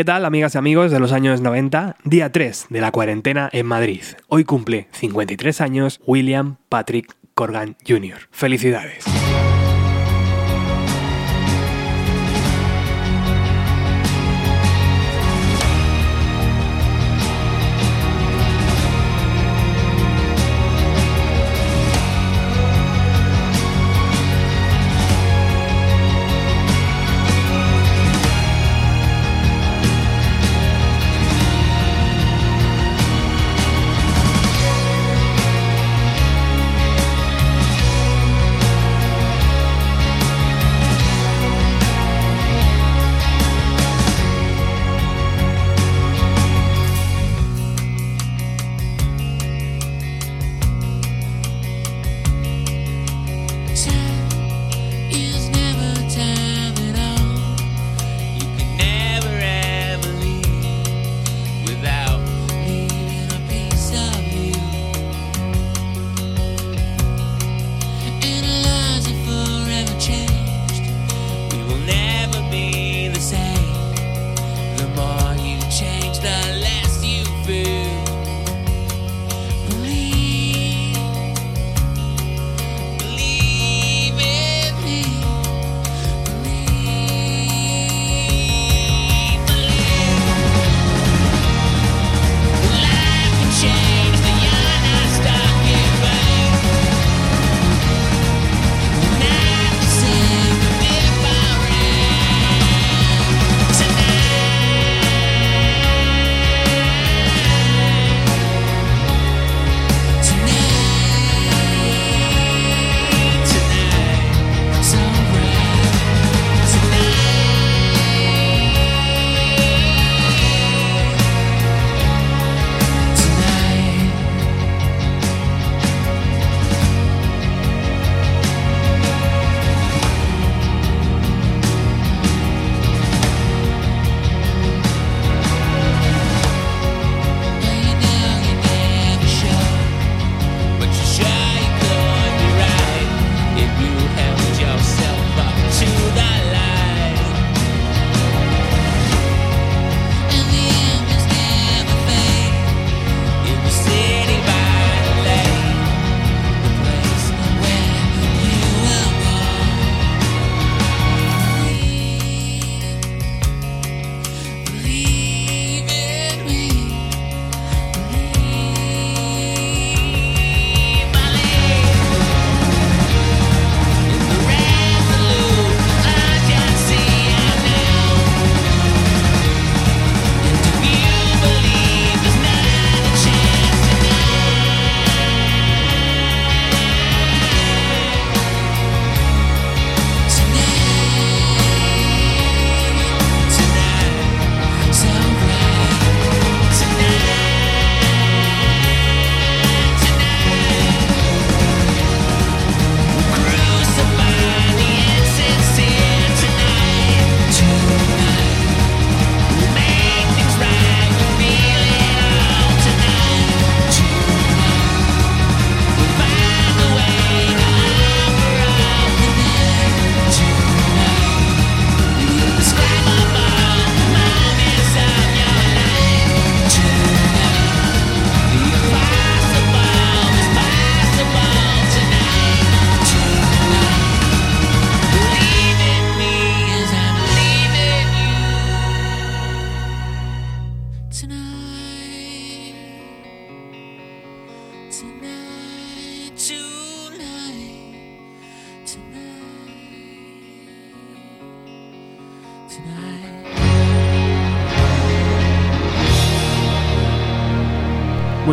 ¿Qué tal, amigas y amigos de los años 90? Día 3 de la cuarentena en Madrid. Hoy cumple 53 años William Patrick Corgan Jr. Felicidades.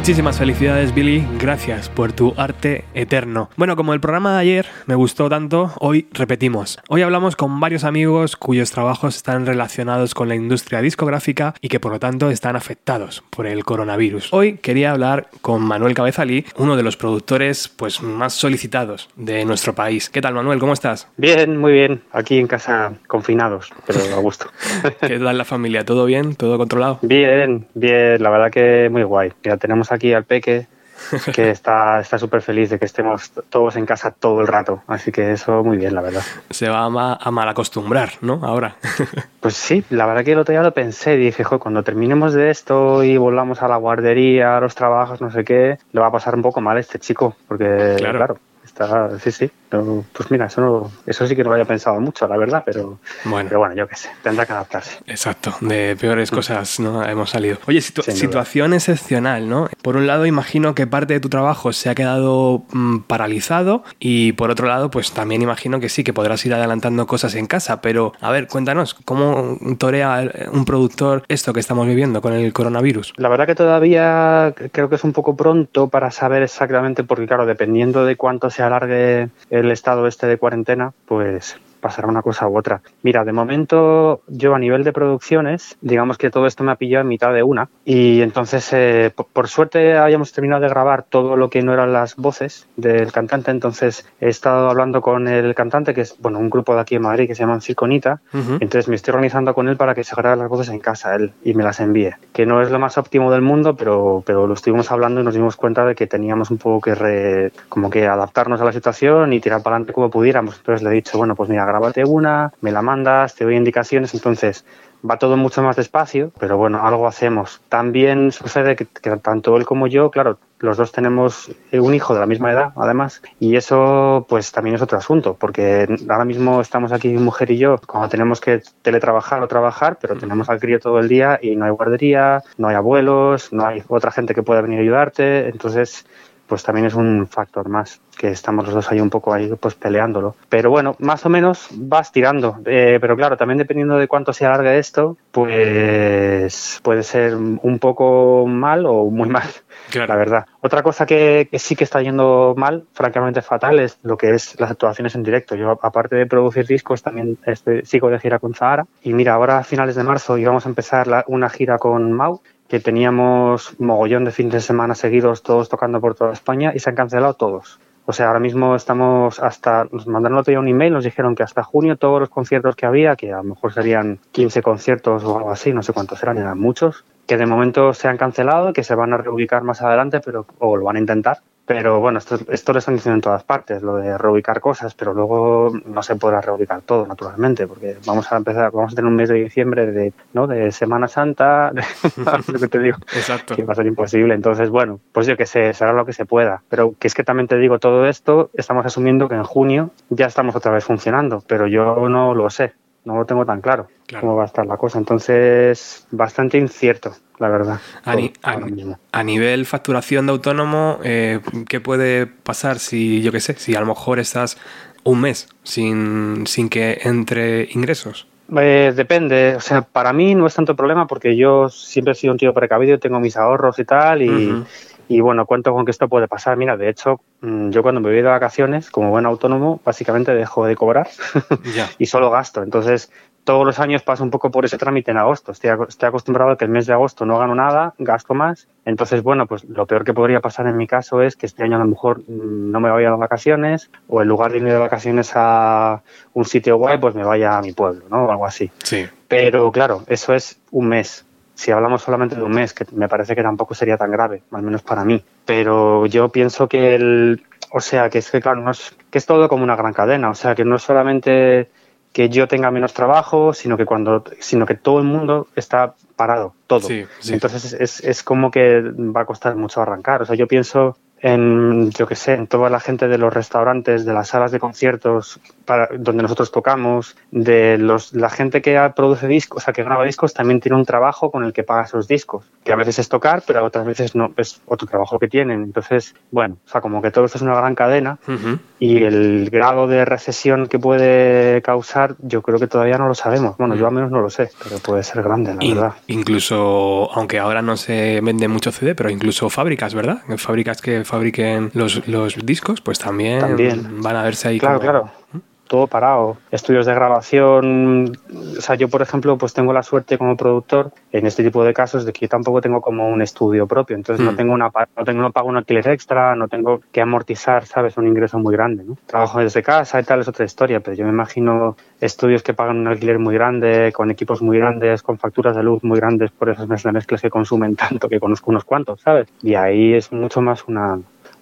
Muchísimas felicidades Billy, gracias por tu arte eterno. Bueno, como el programa de ayer me gustó tanto, hoy repetimos. Hoy hablamos con varios amigos cuyos trabajos están relacionados con la industria discográfica y que por lo tanto están afectados por el coronavirus. Hoy quería hablar con Manuel Cabezalí, uno de los productores pues, más solicitados de nuestro país. ¿Qué tal Manuel? ¿Cómo estás? Bien, muy bien. Aquí en casa confinados, pero a gusto. ¿Qué tal la familia? ¿Todo bien? ¿Todo controlado? Bien, bien. La verdad que muy guay. Ya tenemos aquí al Peque que está súper feliz de que estemos todos en casa todo el rato. Así que eso muy bien, la verdad. Se va a, mal acostumbrar, ¿no? Ahora. pues sí, la verdad que el otro día lo pensé y dije, cuando terminemos de esto y volvamos a la guardería, a los trabajos, no sé qué, le va a pasar un poco mal a este chico, porque claro sí, sí. pues mira, eso, eso sí que no lo había pensado mucho, la verdad, pero bueno, pero bueno yo qué sé, tendrá que adaptarse. Exacto, de peores cosas no hemos salido. Oye, situación excepcional, ¿no? Por un lado, imagino que parte de tu trabajo se ha quedado mm, paralizado y por otro lado, pues también imagino que sí, que podrás ir adelantando cosas en casa, pero a ver, cuéntanos, ¿cómo torea un productor esto que estamos viviendo con el coronavirus? La verdad que todavía creo que es un poco pronto para saber exactamente, porque claro, dependiendo de cuánto se alargue el estado este de cuarentena, pues pasará una cosa u otra. Mira, de momento yo a nivel de producciones, digamos que todo esto me ha pillado en mitad de una y entonces eh, por, suerte hayamos terminado de grabar todo lo que no eran las voces del cantante, entonces he estado hablando con el cantante, que es bueno un grupo de aquí en Madrid que se llama Circonita, entonces me estoy organizando con él para que se grabe las voces en casa él y me las envíe, que no es lo más óptimo del mundo, pero, pero lo estuvimos hablando y nos dimos cuenta de que teníamos un poco que como que adaptarnos a la situación y tirar para adelante como pudiéramos, entonces le he dicho, bueno, pues mira, grábate una, me la mandas, te doy indicaciones, entonces va todo mucho más despacio, pero bueno, algo hacemos. También sucede que, tanto él como yo, claro, los dos tenemos un hijo de la misma edad, además, y eso pues también es otro asunto, porque ahora mismo estamos aquí, mi mujer y yo, cuando tenemos que teletrabajar o trabajar, pero tenemos al crío todo el día y no hay guardería, no hay abuelos, no hay otra gente que pueda venir a ayudarte, entonces pues también es un factor más que estamos los dos ahí un poco ahí pues peleándolo. Pero bueno, más o menos vas tirando. Eh, pero claro, también dependiendo de cuánto se alargue esto, pues puede ser un poco mal o muy mal. La verdad. Otra cosa que, sí que está yendo mal, francamente fatal, es lo que es las actuaciones en directo. Yo, aparte de producir discos, también estoy, sigo de gira con Zahara. Y mira, ahora a finales de marzo íbamos a empezar una gira con Mau que teníamos mogollón de fines de semana seguidos, todos tocando por toda España, y se han cancelado todos. O sea, ahora mismo estamos hasta, nos mandaron otro día un email, nos dijeron que hasta junio todos los conciertos que había, que a lo mejor serían 15 conciertos o algo así, no sé cuántos eran, eran muchos, que de momento se han cancelado, que se van a reubicar más adelante, pero o lo van a intentar, pero bueno, esto, esto lo están diciendo en todas partes, lo de reubicar cosas, pero luego no se podrá reubicar todo, naturalmente, porque vamos a empezar, vamos a tener un mes de diciembre de, ¿no? de Semana Santa, lo que te digo, Exacto. que va a ser imposible. Entonces, bueno, pues yo que sé, será lo que se pueda. Pero que es que también te digo todo esto, estamos asumiendo que en junio ya estamos otra vez funcionando, pero yo no lo sé, no lo tengo tan claro, cómo va a estar la cosa. Entonces, bastante incierto la verdad. A, nivel facturación de autónomo, eh, ¿qué puede pasar si, yo qué sé, si a lo mejor estás un mes sin, sin que entre ingresos? Eh, depende, o sea, para mí no es tanto problema porque yo siempre he sido un tío precavido, tengo mis ahorros y tal, y, y bueno, cuento con que esto puede pasar. Mira, de hecho, mm, yo cuando me voy de vacaciones, como buen autónomo, básicamente dejo de cobrar y solo gasto. Entonces, todos los años paso un poco por ese trámite en agosto. Estoy, acostumbrado a que el mes de agosto no gano nada, gasto más. Entonces, bueno, pues lo peor que podría pasar en mi caso es que este año a lo mejor mm, no me vaya de vacaciones o en lugar de irme de vacaciones a un sitio guay, pues me vaya a mi pueblo, ¿no? O algo así. Sí. Pero claro, eso es un mes. Si hablamos solamente de un mes, que me parece que tampoco sería tan grave, al menos para mí. Pero yo pienso que el, o sea, que es que claro, no es, que es todo como una gran cadena. O sea, que no es solamente que yo tenga menos trabajo, sino que cuando, sino que todo el mundo está parado, todo. Entonces es, es, como que va a costar mucho arrancar. O sea, yo pienso en, yo qué sé, en toda la gente de los restaurantes, de las salas de conciertos para, donde nosotros tocamos, de los, la gente que produce discos, o sea, que graba discos, también tiene un trabajo con el que paga esos discos, que a veces es tocar, pero otras veces no, es otro trabajo que tienen. Entonces, bueno, o sea, como que todo esto es una gran cadena y el grado de recesión que puede causar, yo creo que todavía no lo sabemos. Bueno, yo al menos no lo sé, pero puede ser grande, la verdad. Incluso, aunque ahora no se vende mucho CD, pero incluso fábricas, ¿verdad? Fábricas que fabriquen los, los discos, pues también, van a verse ahí. Claro, claro. Todo parado. Estudios de grabación, o sea, yo por ejemplo, pues tengo la suerte como productor en este tipo de casos de que yo tampoco tengo como un estudio propio, entonces no mm. tengo una no tengo no pago un alquiler extra, no tengo que amortizar, sabes, un ingreso muy grande, ¿no? Trabajo desde casa y tal es otra historia, pero yo me imagino estudios que pagan un alquiler muy grande, con equipos muy grandes, con facturas de luz muy grandes por esas mezclas que consumen tanto que conozco unos cuantos, ¿sabes? Y ahí es mucho más una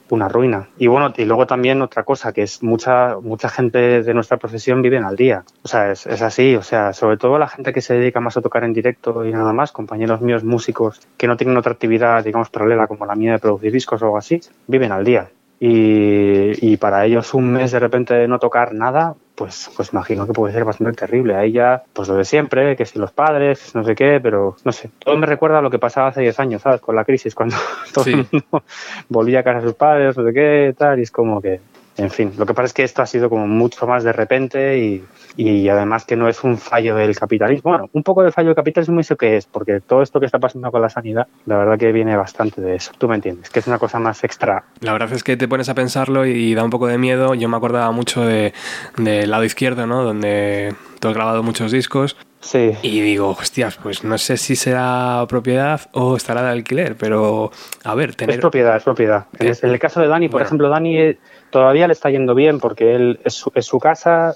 una ruina. Y bueno, y luego también otra cosa, que es mucha, mucha gente de nuestra profesión vive al día. O sea, es, es, así, o sea, sobre todo la gente que se dedica más a tocar en directo y nada más, compañeros míos músicos que no tienen otra actividad, digamos, paralela como la mía de producir discos o algo así, viven al día. Y, y para ellos un mes de repente de no tocar nada, pues, pues imagino que puede ser bastante terrible. Ahí ya, pues lo de siempre, que si los padres, no sé qué, pero no sé. Todo me recuerda a lo que pasaba hace 10 años, ¿sabes? Con la crisis, cuando todo el mundo volvía a casa a sus padres, no sé qué, tal, y es como que, en fin, lo que pasa es que esto ha sido como mucho más de repente y, y además que no es un fallo del capitalismo. Bueno, un poco de fallo del capitalismo eso que es, porque todo esto que está pasando con la sanidad, la verdad que viene bastante de eso. Tú me entiendes, que es una cosa más extra. La verdad es que te pones a pensarlo y da un poco de miedo. Yo me acordaba mucho del de lado izquierdo, ¿no? Donde tú has grabado muchos discos. Sí. Y digo, hostias, pues no sé si será propiedad o estará de alquiler, pero a ver, tener... Es propiedad, es propiedad. En el caso de Dani, por ejemplo, Dani todavía le está yendo bien porque él es su, es su casa.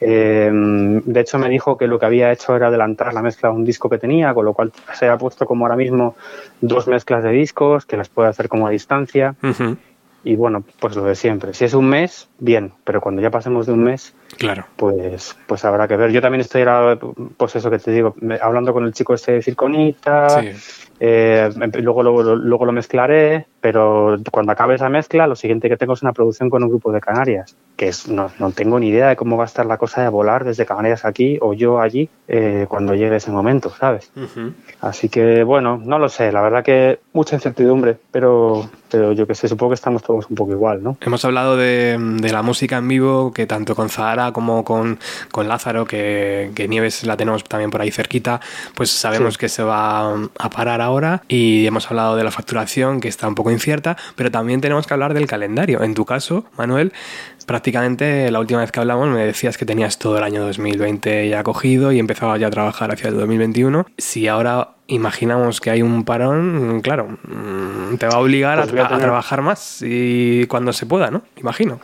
Eh, de hecho, me dijo que lo que había hecho era adelantar la mezcla a un disco que tenía, con lo cual se ha puesto como ahora mismo dos mezclas de discos que las puede hacer como a distancia. Y bueno, pues lo de siempre. Si es un mes, bien, pero cuando ya pasemos de un mes, claro. pues, pues habrá que ver. Yo también estoy pues eso que te digo, hablando con el chico este de Circonita, sí. Eh, luego, luego, lo mezclaré, pero cuando acabe esa mezcla, lo siguiente que tengo es una producción con un grupo de Canarias, que es, no, no tengo ni idea de cómo va a estar la cosa de volar desde Canarias aquí o yo allí eh, cuando llegue ese momento, ¿sabes? Así que, bueno, no lo sé, la verdad que mucha incertidumbre, pero, pero yo que sé, supongo que estamos todos un poco igual, ¿no? Hemos hablado de, de la música en vivo, que tanto con Zahara como con, con Lázaro, que, que, Nieves la tenemos también por ahí cerquita, pues sabemos sí. que se va a parar ahora y hemos hablado de la facturación que está un poco incierta, pero también tenemos que hablar del calendario. En tu caso, Manuel, prácticamente la última vez que hablamos me decías que tenías todo el año 2020 ya cogido y empezabas ya a trabajar hacia el 2021. Si ahora imaginamos que hay un parón, claro, mm, te va a obligar pues a, a, a, trabajar más y cuando se pueda, ¿no? Imagino.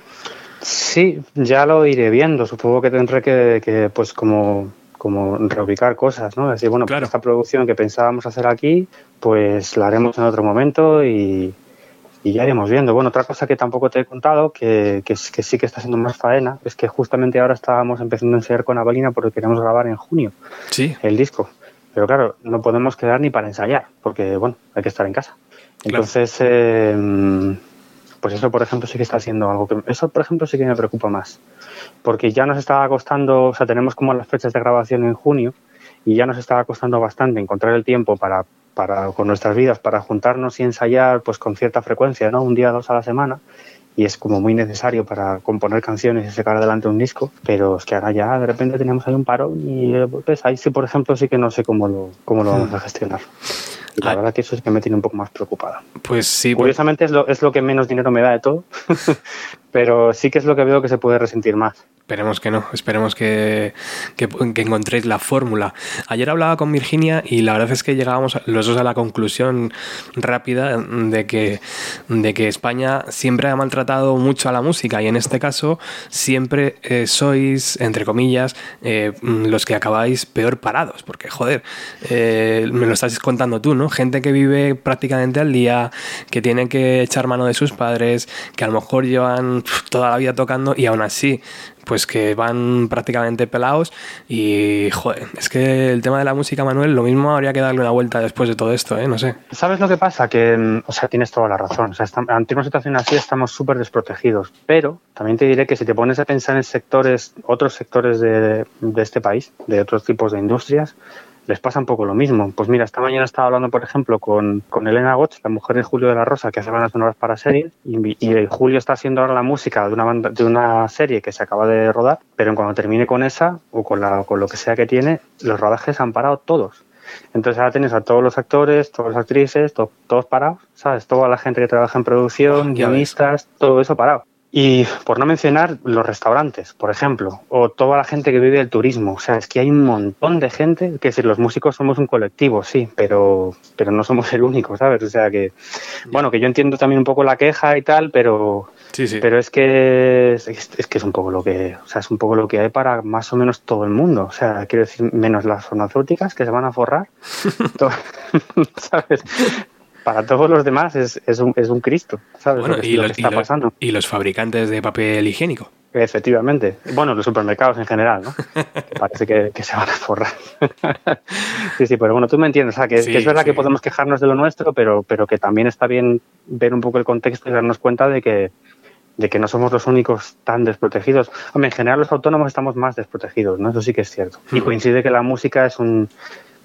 Sí, ya lo iré viendo. Supongo que tendré que, que pues como como reubicar cosas, ¿no? Decir, bueno, claro. pues esta producción que pensábamos hacer aquí, pues la haremos en otro momento y, y, ya iremos viendo. Bueno, otra cosa que tampoco te he contado, que, que, que, sí que está siendo más faena, es que justamente ahora estábamos empezando a ensayar con Avalina porque queremos grabar en junio sí. el disco. Pero claro, no podemos quedar ni para ensayar, porque, bueno, hay que estar en casa. Entonces, claro. eh, pues eso, por ejemplo, sí que está haciendo algo que... Eso, por ejemplo, sí que me preocupa más porque ya nos estaba costando, o sea, tenemos como las fechas de grabación en junio y ya nos estaba costando bastante encontrar el tiempo para, para con nuestras vidas, para juntarnos y ensayar pues con cierta frecuencia, ¿no? Un día, dos a la semana y es como muy necesario para componer canciones y sacar adelante un disco, pero es que ahora ya de repente tenemos ahí un paro y pues ahí sí, por ejemplo, sí que no sé cómo lo, cómo lo vamos a gestionar. Y la ah. verdad que eso es que me tiene un poco más preocupada. Pues sí. Curiosamente pues... es, lo, es lo que menos dinero me da de todo, pero sí que es lo que veo que se puede resentir más. Esperemos que no, esperemos que, que, encontréis la fórmula. Ayer hablaba con Virginia y la verdad es que llegábamos los dos a la conclusión rápida de que, de que España siempre ha maltratado mucho a la música y en este caso siempre eh, sois, entre comillas, eh, los que acabáis peor parados, porque joder, eh, me lo estás contando tú, ¿no? Gente que vive prácticamente al día, que tiene que echar mano de sus padres, que a lo mejor llevan toda la vida tocando y aún así pues que van prácticamente pelados y joder, es que el tema de la música, Manuel, lo mismo habría que darle una vuelta después de todo esto, ¿eh? No sé. ¿Sabes lo que pasa? Que, o sea, tienes toda la razón. O sea, ante una situación así estamos súper desprotegidos, pero también te diré que si te pones a pensar en sectores, otros sectores de este país, de otros tipos de industrias, les pasa un poco lo mismo. Pues mira, esta mañana estaba hablando, por ejemplo, con, con Elena Gotch, la mujer de Julio de la Rosa, que hace bandas sonoras para series, y, y, Julio está haciendo ahora la música de una, banda, de una serie que se acaba de rodar, pero cuando termine con esa, o con, la, con lo que sea que tiene, los rodajes han parado todos. Entonces ahora tienes a todos los actores, todas las actrices, to, todos parados, ¿sabes? Toda la gente que trabaja en producción, oh, guionistas, todo eso parado. Y por no mencionar los restaurantes, por ejemplo, o toda la gente que vive del turismo. O sea, es que hay un montón de gente, que si los músicos somos un colectivo, sí, pero, pero no somos el único, ¿sabes? O sea que, bueno, que yo entiendo también un poco la queja y tal, pero, Sí, sí. pero es que es, es que es un poco lo que, o sea, es un poco lo que hay para más o menos todo el mundo. O sea, quiero decir, menos las farmacéuticas que se van a forrar, ¿sabes? Para todos los demás es, es, un, es un Cristo, ¿sabes? Bueno, lo que, y lo los, que y está los- pasando. y los fabricantes de papel higiénico. Efectivamente. Bueno, los supermercados en general, ¿no? Que parece que, que se van a forrar. sí, sí, pero bueno, tú me entiendes. O sea, que, Sí, que es verdad sí. que podemos quejarnos de lo nuestro, pero, pero que también está bien ver un poco el contexto y darnos cuenta de que, de que no somos los únicos tan desprotegidos. Hombre, en general los autónomos estamos más desprotegidos, ¿no? Eso sí que es cierto. Y Ujú. coincide que la música es un...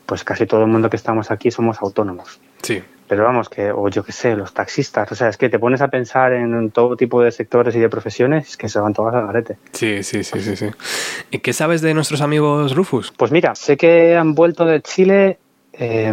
Pues casi todo el mundo que estamos aquí somos autónomos. Sí. Pero vamos, que, o yo qué sé, los taxistas, o sea, es que te pones a pensar en todo tipo de sectores y de profesiones que se van todas al garete. Sí, sí, sí, sí, sí. ¿Y qué sabes de nuestros amigos Rufus? Pues mira, sé que han vuelto de Chile eh,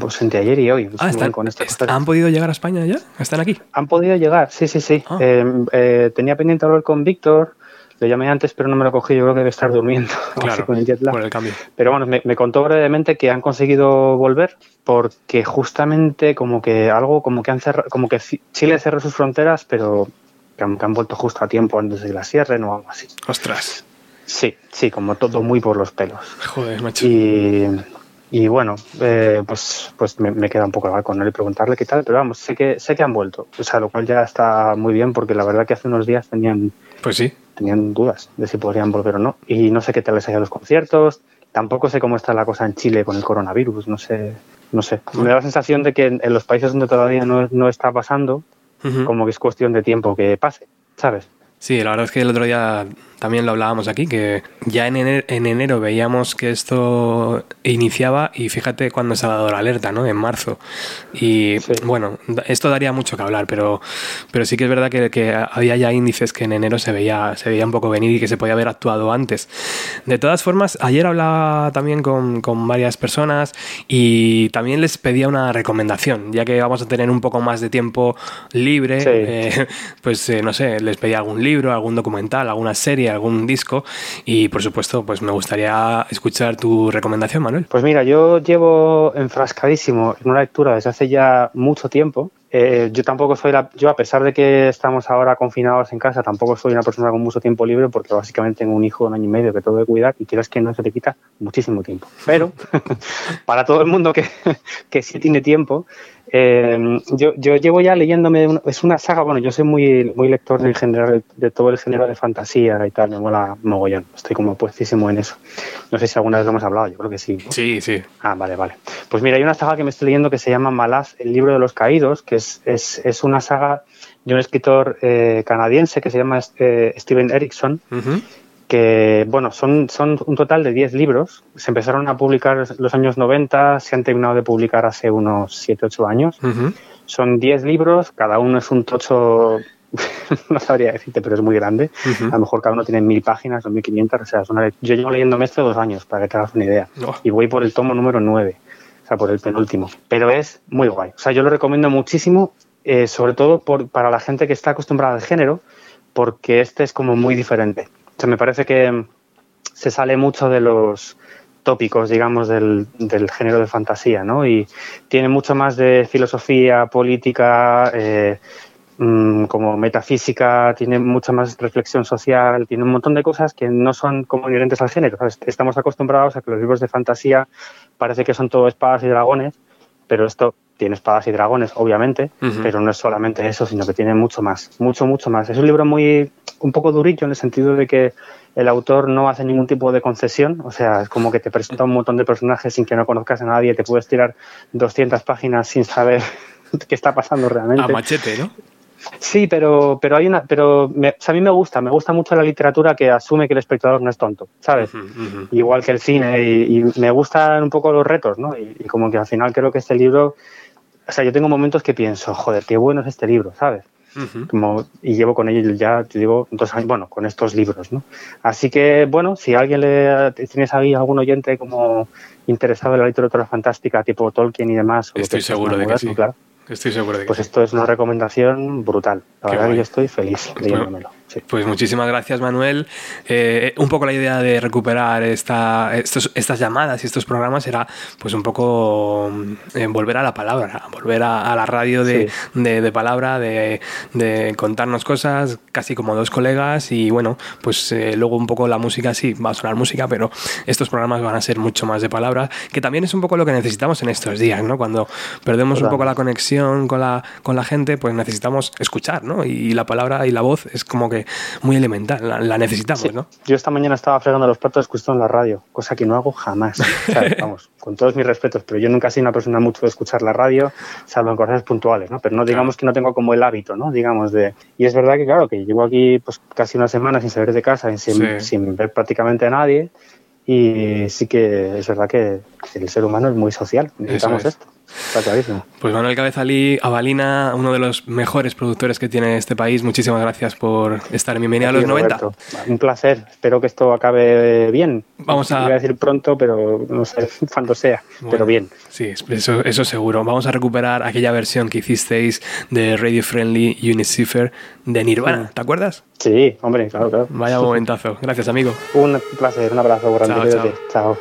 pues entre ayer y hoy. Ah, están, con estas cosas. ¿han podido llegar a España ya? ¿Están aquí? Han podido llegar, sí, sí, sí. Ah. Eh, eh, tenía pendiente hablar con Víctor, lo llamé antes, pero no me lo cogí, yo creo que debe estar durmiendo. Claro, con el jet lag. por el cambio. Pero bueno, me, me contó brevemente que han conseguido volver porque justamente como que algo, como que han cerrado, como que Chile cerró sus fronteras, pero que han, que han vuelto justo a tiempo antes de que las cierren o algo así. Ostras. Sí, sí, como todo muy por los pelos. Joder, macho. Y, y bueno, eh, pues, pues me, me queda un poco hablar con él y preguntarle qué tal, pero vamos, sé que, sé que han vuelto, o sea, lo cual ya está muy bien porque la verdad que hace unos días tenían, Pues sí. tenían dudas de si podrían volver o no. Y no sé qué tal les haya los conciertos, tampoco sé cómo está la cosa en Chile con el coronavirus, no sé, no sé. Me da la sensación de que en, en los países donde todavía no, no está pasando, como que es cuestión de tiempo que pase, ¿sabes? Sí, la verdad es que el otro día también lo hablábamos aquí, que ya en enero, en enero veíamos que esto iniciaba y fíjate cuando se ha dado la alerta, ¿no? En marzo. Y Sí. bueno, esto daría mucho que hablar, pero, pero sí que es verdad que, que había ya índices que en enero se veía, se veía un poco venir y que se podía haber actuado antes. De todas formas, ayer hablaba también con, con varias personas y también les pedía una recomendación, ya que vamos a tener un poco más de tiempo libre, Sí. eh, pues eh, no sé, les pedía algún libro, algún documental, alguna serie, algún disco y por supuesto pues me gustaría escuchar tu recomendación, Manuel. Pues mira, yo llevo enfrascadísimo en una lectura desde hace ya mucho tiempo. Eh, yo tampoco soy la, yo a pesar de que estamos ahora confinados en casa, tampoco soy una persona con mucho tiempo libre porque básicamente tengo un hijo de un año y medio que tengo que cuidar y quieras que no se te quita muchísimo tiempo. Pero para todo el mundo que, que sí tiene tiempo, eh, yo, yo llevo ya leyéndome, una- es una saga, bueno, yo soy muy, muy lector en general de todo el género de fantasía y tal, me mola mogollón, estoy como puestísimo en eso. No sé si alguna vez lo hemos hablado, yo creo que sí. ¿no? Sí, sí. Ah, vale, vale. Pues mira, hay una saga que me estoy leyendo que se llama Malaz, el libro de los caídos, que es, es, es una saga de un escritor eh, canadiense que se llama eh, Steven Erickson, Ujú. Que, bueno, son, son un total de 10 libros. Se empezaron a publicar los años 90, se han terminado de publicar hace unos 7, 8 años. Son 10 libros, cada uno es un tocho, no sabría decirte, pero es muy grande. A lo mejor cada uno tiene mil páginas o 1500, o sea, es una- yo llevo leyéndome esto dos años, para que te hagas una idea Oh. y voy por el tomo número 9, o sea, por el penúltimo. Pero es muy guay. O sea, yo lo recomiendo muchísimo, eh, sobre todo por, para la gente que está acostumbrada al género, porque este es como muy diferente. Sea, me parece que mm, se sale mucho de los tópicos, digamos, del, del género de fantasía, ¿no? Y tiene mucho más de filosofía, política, eh, mm, como metafísica, tiene mucha más reflexión social, tiene un montón de cosas que no son como inherentes al género. ¿sabes? Estamos acostumbrados a que los libros de fantasía parece que son todo espadas y dragones, pero esto tiene espadas y dragones, obviamente, pero no es solamente eso, sino que tiene mucho más, mucho, mucho más. Es un libro muy, un poco durillo en el sentido de que el autor no hace ningún tipo de concesión, o sea, es como que te presenta un montón de personajes sin que no conozcas a nadie, te puedes tirar 200 páginas sin saber qué está pasando realmente. A machete, ¿no? Sí, pero, pero hay una, pero me- o sea, a mí me gusta, me gusta mucho la literatura que asume que el espectador no es tonto, ¿sabes? Igual que el cine y, y me gustan un poco los retos, ¿no? Y, y como que al final creo que este libro, o sea, yo tengo momentos que pienso, joder, qué bueno es este libro, ¿sabes? Como, y llevo con ello ya, te digo, dos años, bueno, con estos libros, ¿no? Así que, bueno, si alguien le, tienes ahí algún oyente como interesado en la literatura fantástica, tipo Tolkien y demás, Estoy que seguro de que sí. claro, Estoy seguro de que Pues esto es una recomendación brutal. La Qué verdad guay. que yo estoy feliz leyéndomelo. Sí. Pues muchísimas gracias, Manuel. Eh, un poco la idea de recuperar esta, estos- estas llamadas y estos programas era pues un poco mm, eh, volver a la palabra, volver a, a la radio de, de- de palabra, de, de contarnos cosas, casi como dos colegas y bueno, pues eh, luego un poco la música, sí, va a sonar música, pero estos programas van a ser mucho más de palabra, que también es un poco lo que necesitamos en estos días, ¿no? Cuando perdemos un poco la conexión con la, con la gente, pues necesitamos escuchar, ¿no? Y la palabra y la voz es como que muy elemental, la, la necesitamos, Sí. ¿no? Yo esta mañana estaba fregando los platos escuchando la radio, cosa que no hago jamás. O sea, vamos, con todos mis respetos, pero yo nunca he sido una persona mucho de escuchar la radio, salvo en cosas puntuales, ¿no? Pero no digamos que no tengo como el hábito, ¿no? Digamos de... Y es verdad que, claro, que llevo aquí pues casi una semana sin salir de casa, sin, Sí. sin ver prácticamente a nadie. Y sí que es verdad que el ser humano es muy social. Necesitamos es. esto. Está clarísimo. Pues Manuel Cabezalí, Avalina, uno de los mejores productores que tiene este país, muchísimas gracias por estar en Bienvenida a los Sí, 90. Roberto, Un placer. Espero que esto acabe bien. Vamos a- Voy a decir pronto, pero no sé cuándo sea. Bueno, Pero bien. Sí, eso, eso seguro. Vamos a recuperar aquella versión que hicisteis de Radio Friendly Unicipher de Nirvana, ¿te acuerdas? Sí, hombre, claro, claro. Vaya momentazo. Gracias, amigo. Un placer, un abrazo grande. Chao, cuídate. chao.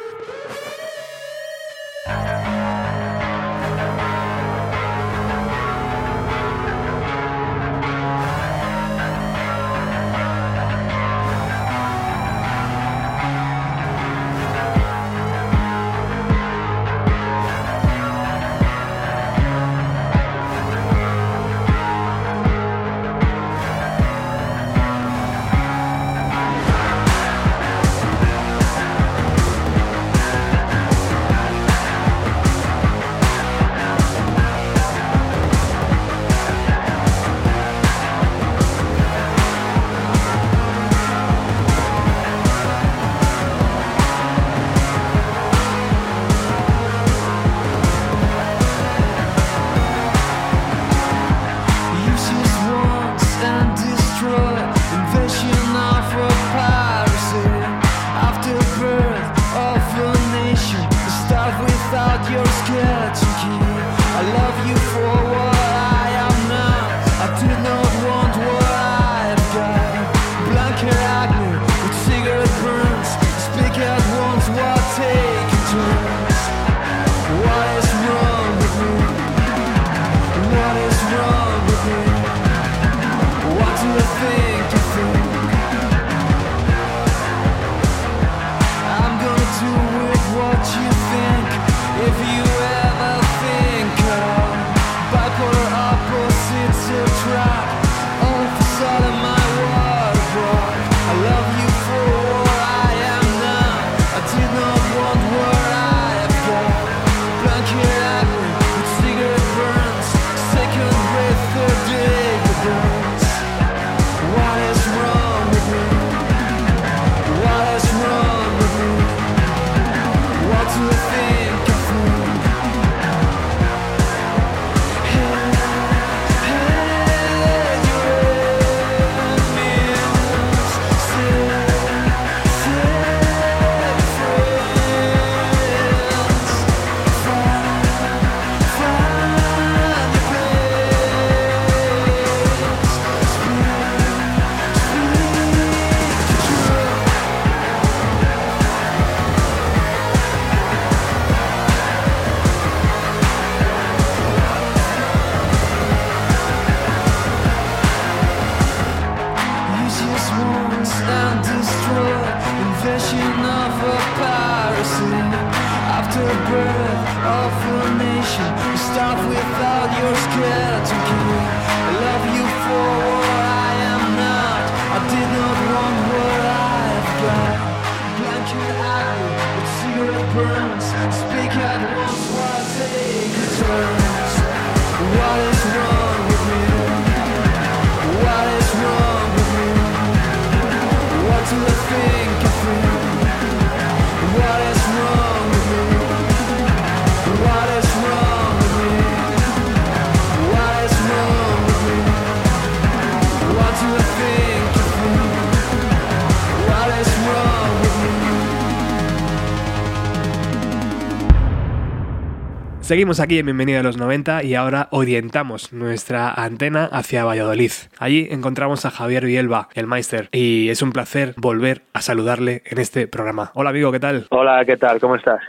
Seguimos aquí en Bienvenido a los 90 y ahora orientamos nuestra antena hacia Valladolid. Allí encontramos a Javier Bielba, el Meister, y es un placer volver a saludarle en este programa. Hola amigo, ¿qué tal? Hola, ¿qué tal? ¿Cómo estás?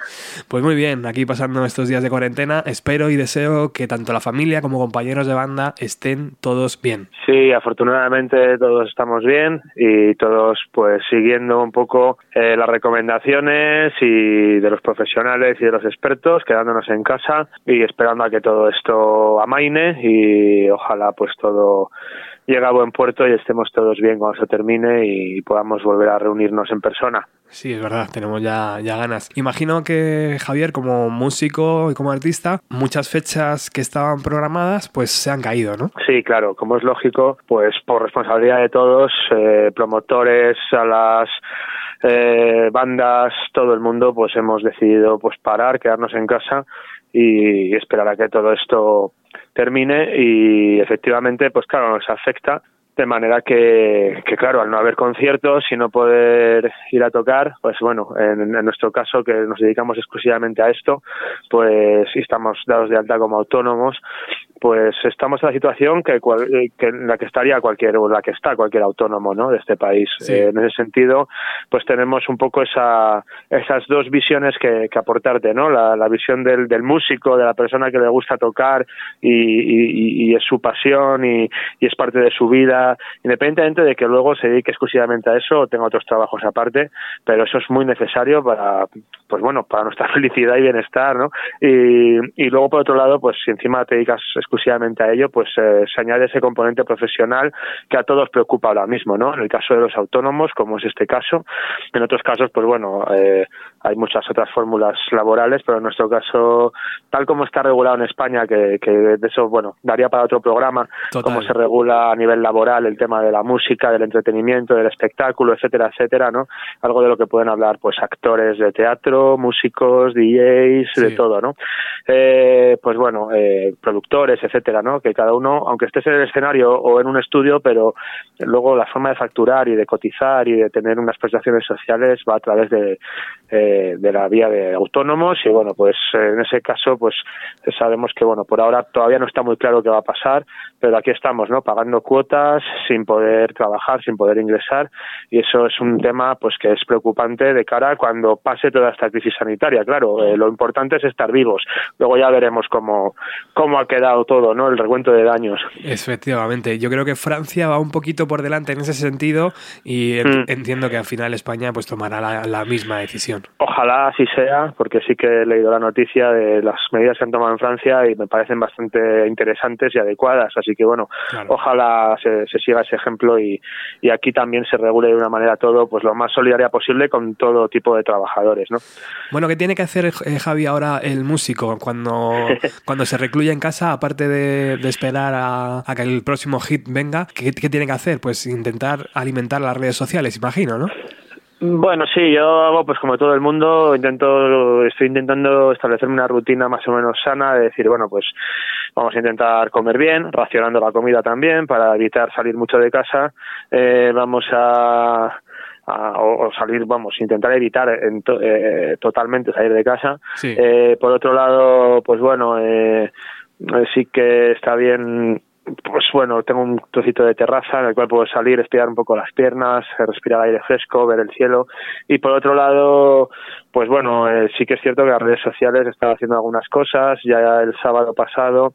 Pues muy bien, aquí pasando estos días de cuarentena. Espero y deseo que tanto la familia como compañeros de banda estén todos bien. Sí, afortunadamente todos estamos bien y todos pues siguiendo un poco eh, las recomendaciones y de los profesionales y de los expertos, quedándonos en casa y esperando a que todo esto amaine y ojalá pues todo llegue a buen puerto y estemos todos bien cuando se termine y podamos volver a reunirnos en persona. Sí, es verdad, tenemos ya, ya ganas. Imagino que Javier, como músico y como artista, muchas fechas que estaban programadas, pues se han caído, ¿no? Sí, claro, como es lógico, pues por responsabilidad de todos, eh, promotores, a las eh, bandas, todo el mundo, pues hemos decidido pues parar, quedarnos en casa y esperar a que todo esto termine y efectivamente pues claro nos afecta de manera que, que, claro, al no haber conciertos y no poder ir a tocar, pues bueno, en, en, nuestro caso que nos dedicamos exclusivamente a esto, pues estamos dados de alta como autónomos, pues estamos en la situación que, que en la que estaría cualquier o la que está cualquier autónomo ¿no? de este país Sí. eh, en ese sentido pues tenemos un poco esa esas dos visiones que, que aportarte no la, la visión del, del, músico de la persona que le gusta tocar y, y, y es su pasión y, y, es parte de su vida independientemente de que luego se dedique exclusivamente a eso o tenga otros trabajos aparte pero eso es muy necesario para pues bueno para nuestra felicidad y bienestar no y, y luego por otro lado pues si encima te dedicas exclusivamente a ello, pues eh, se añade ese componente profesional que a todos preocupa ahora mismo, ¿no? En el caso de los autónomos, como es este caso, en otros casos, pues bueno, eh, hay muchas otras fórmulas laborales, pero en nuestro caso, tal como está regulado en España, que, que de eso, bueno, daría para otro programa, Total. cómo se regula a nivel laboral el tema de la música, del entretenimiento, del espectáculo, etcétera, etcétera, ¿no? Algo de lo que pueden hablar, pues, actores de teatro, músicos, DJs, Sí. de todo, ¿no? Eh, pues bueno, eh, productores, etcétera, ¿no? Que cada uno, aunque estés en el escenario o en un estudio, pero luego la forma de facturar y de cotizar y de tener unas prestaciones sociales va a través de, eh, de la vía de autónomos y bueno, pues en ese caso, pues sabemos que bueno, por ahora todavía no está muy claro qué va a pasar, pero aquí estamos, ¿no? Pagando cuotas sin poder trabajar, sin poder ingresar y eso es un tema, pues que es preocupante de cara a cuando pase toda esta crisis sanitaria. Claro, eh, lo importante es estar vivos. Luego ya veremos cómo cómo ha quedado todo, ¿no? El recuento de daños. Efectivamente, yo creo que Francia va un poquito por delante en ese sentido y Mm. entiendo que al final España pues tomará la, la misma decisión. Ojalá así sea, porque sí que he leído la noticia de las medidas que han tomado en Francia y me parecen bastante interesantes y adecuadas. Así que bueno, Claro. ojalá se, se siga ese ejemplo y, y aquí también se regule de una manera todo, pues lo más solidaria posible con todo tipo de trabajadores, ¿no? Bueno, ¿qué tiene que hacer eh, Javi ahora el músico cuando, cuando se recluye en casa, aparte de, de esperar a, a que el próximo hit venga? ¿qué, qué tiene que hacer? Pues intentar alimentar las redes sociales, imagino, ¿no? Bueno, sí, yo hago pues como todo el mundo, intento, estoy intentando establecerme una rutina más o menos sana, de decir, bueno, pues vamos a intentar comer bien, racionando la comida también para evitar salir mucho de casa, eh, vamos a, a- o, o salir, vamos, intentar evitar en to- eh, totalmente salir de casa. Sí. Eh, por otro lado, pues bueno, eh, eh, sí que está bien pues bueno, tengo un trocito de terraza en el cual puedo salir, estirar un poco las piernas, respirar aire fresco, ver el cielo. Y por otro lado, pues bueno, eh, sí que es cierto que las redes sociales están haciendo algunas cosas. Ya el sábado pasado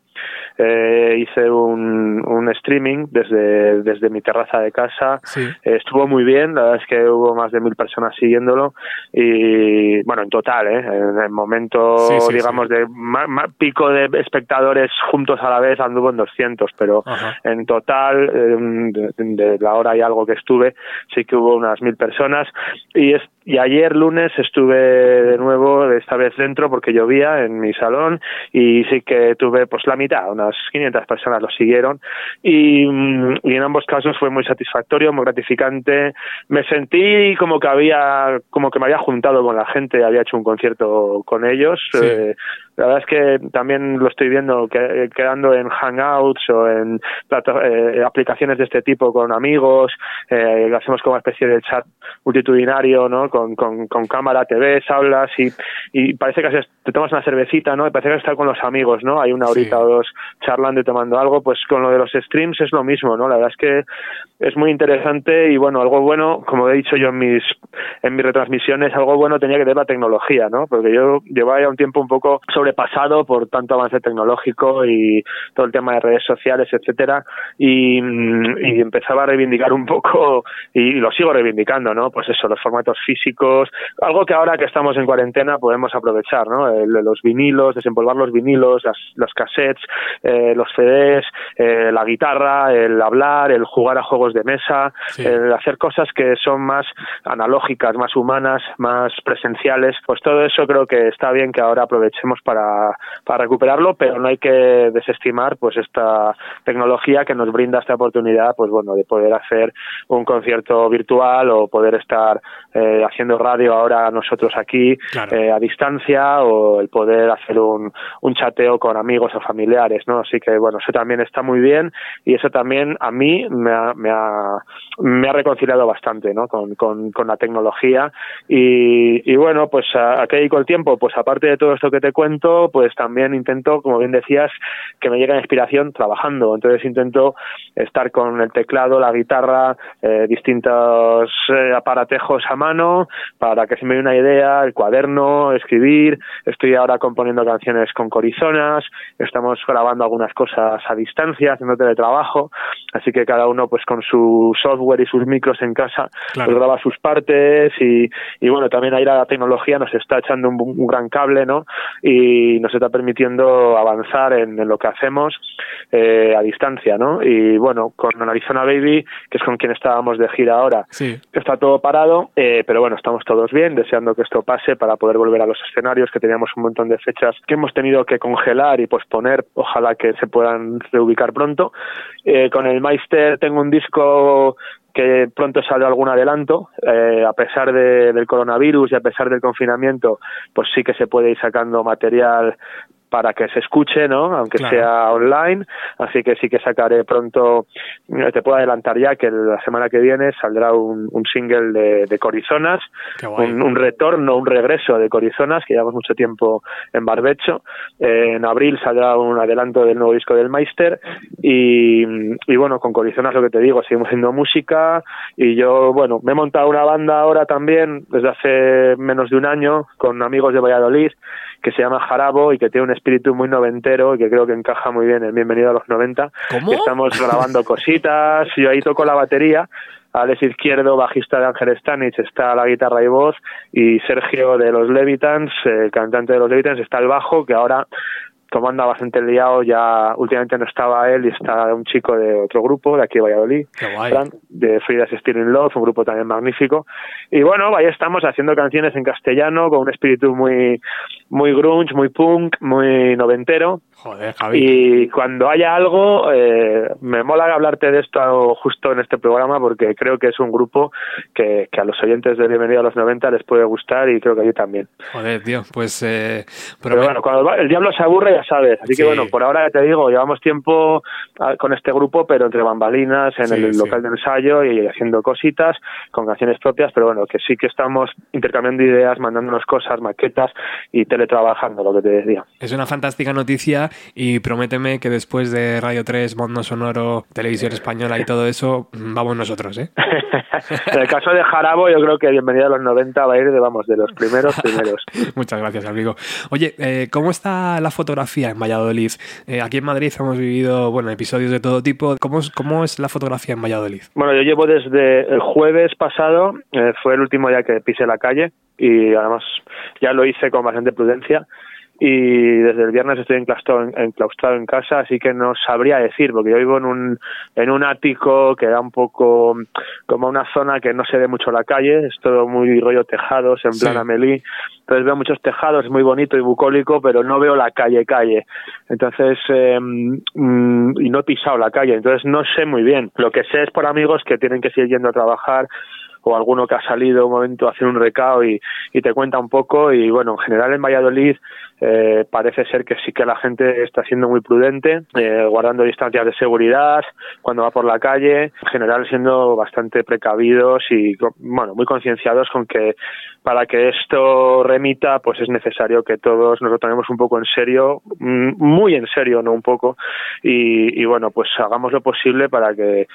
eh, hice un, un streaming desde, desde mi terraza de casa. Sí. Eh, estuvo muy bien, la verdad es que hubo más de mil personas siguiéndolo y bueno, en total, ¿eh? en el momento, Sí, sí, digamos, de ma- ma- pico de espectadores juntos a la vez anduvo en 200, pero Ajá. en total, eh, de, de la hora y algo que estuve, sí que hubo unas mil personas y es y ayer lunes estuve de nuevo, esta vez dentro porque llovía en mi salón y sí que tuve pues la mitad, unas 500 personas lo siguieron y, mm, y en ambos casos fue muy satisfactorio, muy gratificante. Me sentí como que había, como que me había juntado con la gente, había hecho un concierto con ellos. Sí. eh, La verdad es que también lo estoy viendo que, quedando en Hangouts o en eh, aplicaciones de este tipo con amigos, eh, hacemos como una especie de chat multitudinario, ¿no? Con, con, con cámara, te ves, hablas y, y parece que te tomas una cervecita, ¿no? Y parece que estás con los amigos, ¿no? Hay una horita o dos charlando y tomando algo, pues con lo de los streams es lo mismo, ¿no? La verdad es que es muy interesante y bueno, algo bueno, como he dicho yo en mis en mis retransmisiones, algo bueno tenía que ver la tecnología, ¿no? Porque yo llevaba ya un tiempo un poco sobrepasado por tanto avance tecnológico y todo el tema de redes sociales, etcétera, y, y empezaba a reivindicar un poco y lo sigo reivindicando, ¿no? Pues eso, los formatos físicos, algo que ahora que estamos en cuarentena podemos aprovechar, ¿no? los vinilos, desempolvar los vinilos, las, los cassettes, eh, los CDs, eh, la guitarra, el hablar, el jugar a juegos de mesa, el hacer cosas que son más analógicas, más humanas, más presenciales, pues todo eso creo que está bien que ahora aprovechemos para, para recuperarlo, pero no hay que desestimar pues esta tecnología que nos brinda esta oportunidad, pues bueno, de poder hacer un concierto virtual o poder estar eh, haciendo radio ahora nosotros aquí eh, a distancia o el poder hacer un, un chateo con amigos o familiares, ¿no? Así que bueno, eso también está muy bien y eso también a mí me ha, me ha, me ha reconciliado bastante, ¿no? Con, con, con la tecnología y, y bueno, pues a, a qué dedico el tiempo, pues aparte de todo esto que te cuento, pues también intento, como bien decías, que me llegue la inspiración trabajando. Entonces intento estar con el teclado, la guitarra, eh, distintos eh, aparatejos a mano para que se me dé una idea, el cuaderno, escribir. Estoy ahora componiendo canciones con corizonas, estamos grabando algunas cosas a distancia, haciendo teletrabajo, así que cada uno pues con su software y sus micros en casa pues, graba sus partes y, y bueno, también ahí la tecnología nos está echando un, un gran cable, ¿no? Y nos está permitiendo avanzar en, en lo que hacemos eh, a distancia, ¿no? Y bueno, con Arizona Baby, que es con quien estábamos de gira ahora, Sí. está todo parado, eh, pero bueno, estamos todos bien, deseando que esto pase para poder volver a los escenarios, que teníamos un montón de fechas que hemos tenido que congelar y posponer, ojalá que se puedan reubicar pronto. Eh, con el Meister tengo un disco que pronto saldrá algún adelanto, eh, a pesar de, del coronavirus y a pesar del confinamiento, pues sí que se puede ir sacando material para que se escuche, ¿no? Aunque Claro. sea online, así que sí que sacaré pronto, te puedo adelantar ya que la semana que viene saldrá un, un single de, de Corizonas, un, un retorno, un regreso de Corizonas, que llevamos mucho tiempo en Barbecho. Eh, en abril saldrá un adelanto del nuevo disco del Meister y, y bueno, con Corizonas lo que te digo, seguimos haciendo música y yo, bueno, me he montado una banda ahora también desde hace menos de un año con amigos de Valladolid que se llama Jarabo y que tiene un espíritu muy noventero y que creo que encaja muy bien en Bienvenido a los 90. ¿Cómo? Estamos grabando cositas, yo ahí toco la batería, Alex Izquierdo, bajista de Ángel Stanich, está la guitarra y voz, y Sergio de los Levitans, eh, cantante de los Levitans, está el bajo, que ahora como anda bastante liado, ya últimamente no estaba él y está un chico de otro grupo, de aquí de Valladolid, Qué guay. Fran, de Frida's Steering Love, un grupo también magnífico. Y bueno, ahí estamos haciendo canciones en castellano con un espíritu muy, muy grunge, muy punk, muy noventero. Joder, Javi. Y cuando haya algo, eh, me mola hablarte de esto justo en este programa porque creo que es un grupo que, que a los oyentes de Bienvenido a los 90 les puede gustar y creo que a ti también. Joder, tío, pues... Eh, Pero me- bueno, cuando va- el diablo se aburre ya sabes. Así Sí. que bueno, por ahora ya te digo, llevamos tiempo ah, con este grupo, pero entre bambalinas, en Sí, el sí. local de ensayo y haciendo cositas con canciones propias, pero bueno, que sí que estamos intercambiando ideas, mandándonos cosas, maquetas y teletrabajando, lo que te decía. Es una fantástica noticia y prométeme que después de Radio 3, Mundo Sonoro, Televisión Española y todo eso, mm, vamos nosotros, ¿eh? en el caso de Jarabo, yo creo que Bienvenido a los 90 va a ir de, vamos, de los primeros primeros. Muchas gracias, amigo. Oye, eh, ¿cómo está la fotografía en Valladolid? Eh, aquí en Madrid hemos vivido, bueno, episodios de todo tipo. ¿Cómo es, cómo es la fotografía en Valladolid? Bueno, yo llevo desde el jueves pasado, eh, fue el último día que pisé la calle y además ya lo hice con bastante prudencia y desde el viernes estoy enclaustrado en, enclaustrado en casa, así que no sabría decir, porque yo vivo en un, en un ático que da un poco como una zona que no se ve mucho la calle, es todo muy rollo tejados, en Sí. plan Amelie, entonces veo muchos tejados, es muy bonito y bucólico, pero no veo la calle calle, entonces eh, y no he pisado la calle, entonces no sé muy bien, lo que sé es por amigos que tienen que seguir yendo a trabajar o alguno que ha salido un momento a hacer un recao y, te cuenta un poco. Y bueno, en general en Valladolid eh, parece ser que sí que la gente está siendo muy prudente, eh, guardando distancias de seguridad cuando va por la calle, en general siendo bastante precavidos y bueno, muy concienciados con que para que esto remita, pues es necesario que todos nos lo tomemos un poco en serio, mm, muy en serio, no un poco, y, bueno, pues hagamos lo posible para que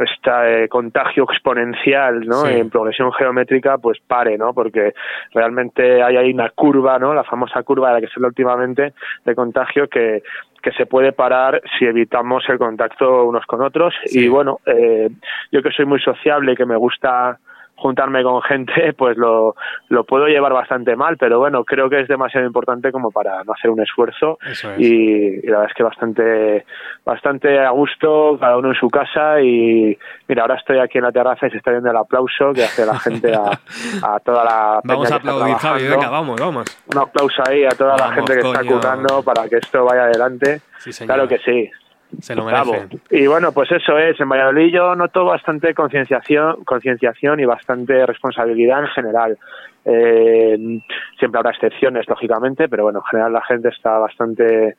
este contagio exponencial, ¿no? En progresión geométrica, pues pare, ¿no? Porque realmente hay ahí una curva, ¿no? La famosa curva de la que se habla últimamente de contagio que que se puede parar si evitamos el contacto unos con otros Sí. y bueno eh, yo que soy muy sociable y que me gusta juntarme con gente, pues lo, lo puedo llevar bastante mal, pero bueno, creo que es demasiado importante como para no hacer un esfuerzo es. y, y la verdad es que bastante bastante a gusto, cada uno en su casa y mira, ahora estoy aquí en la terraza y se está viendo el aplauso que hace la gente a, a toda la Vamos a aplaudir, Javi. Venga, vamos, vamos. Un aplauso ahí a toda la gente que está coño. currando para que esto vaya adelante. Sí. Claro que sí. Se lo merecen. Y bueno, pues eso es. En Valladolid yo noto bastante concienciación, concienciación y bastante responsabilidad en general. Eh, siempre habrá excepciones, lógicamente, pero bueno, en general la gente está bastante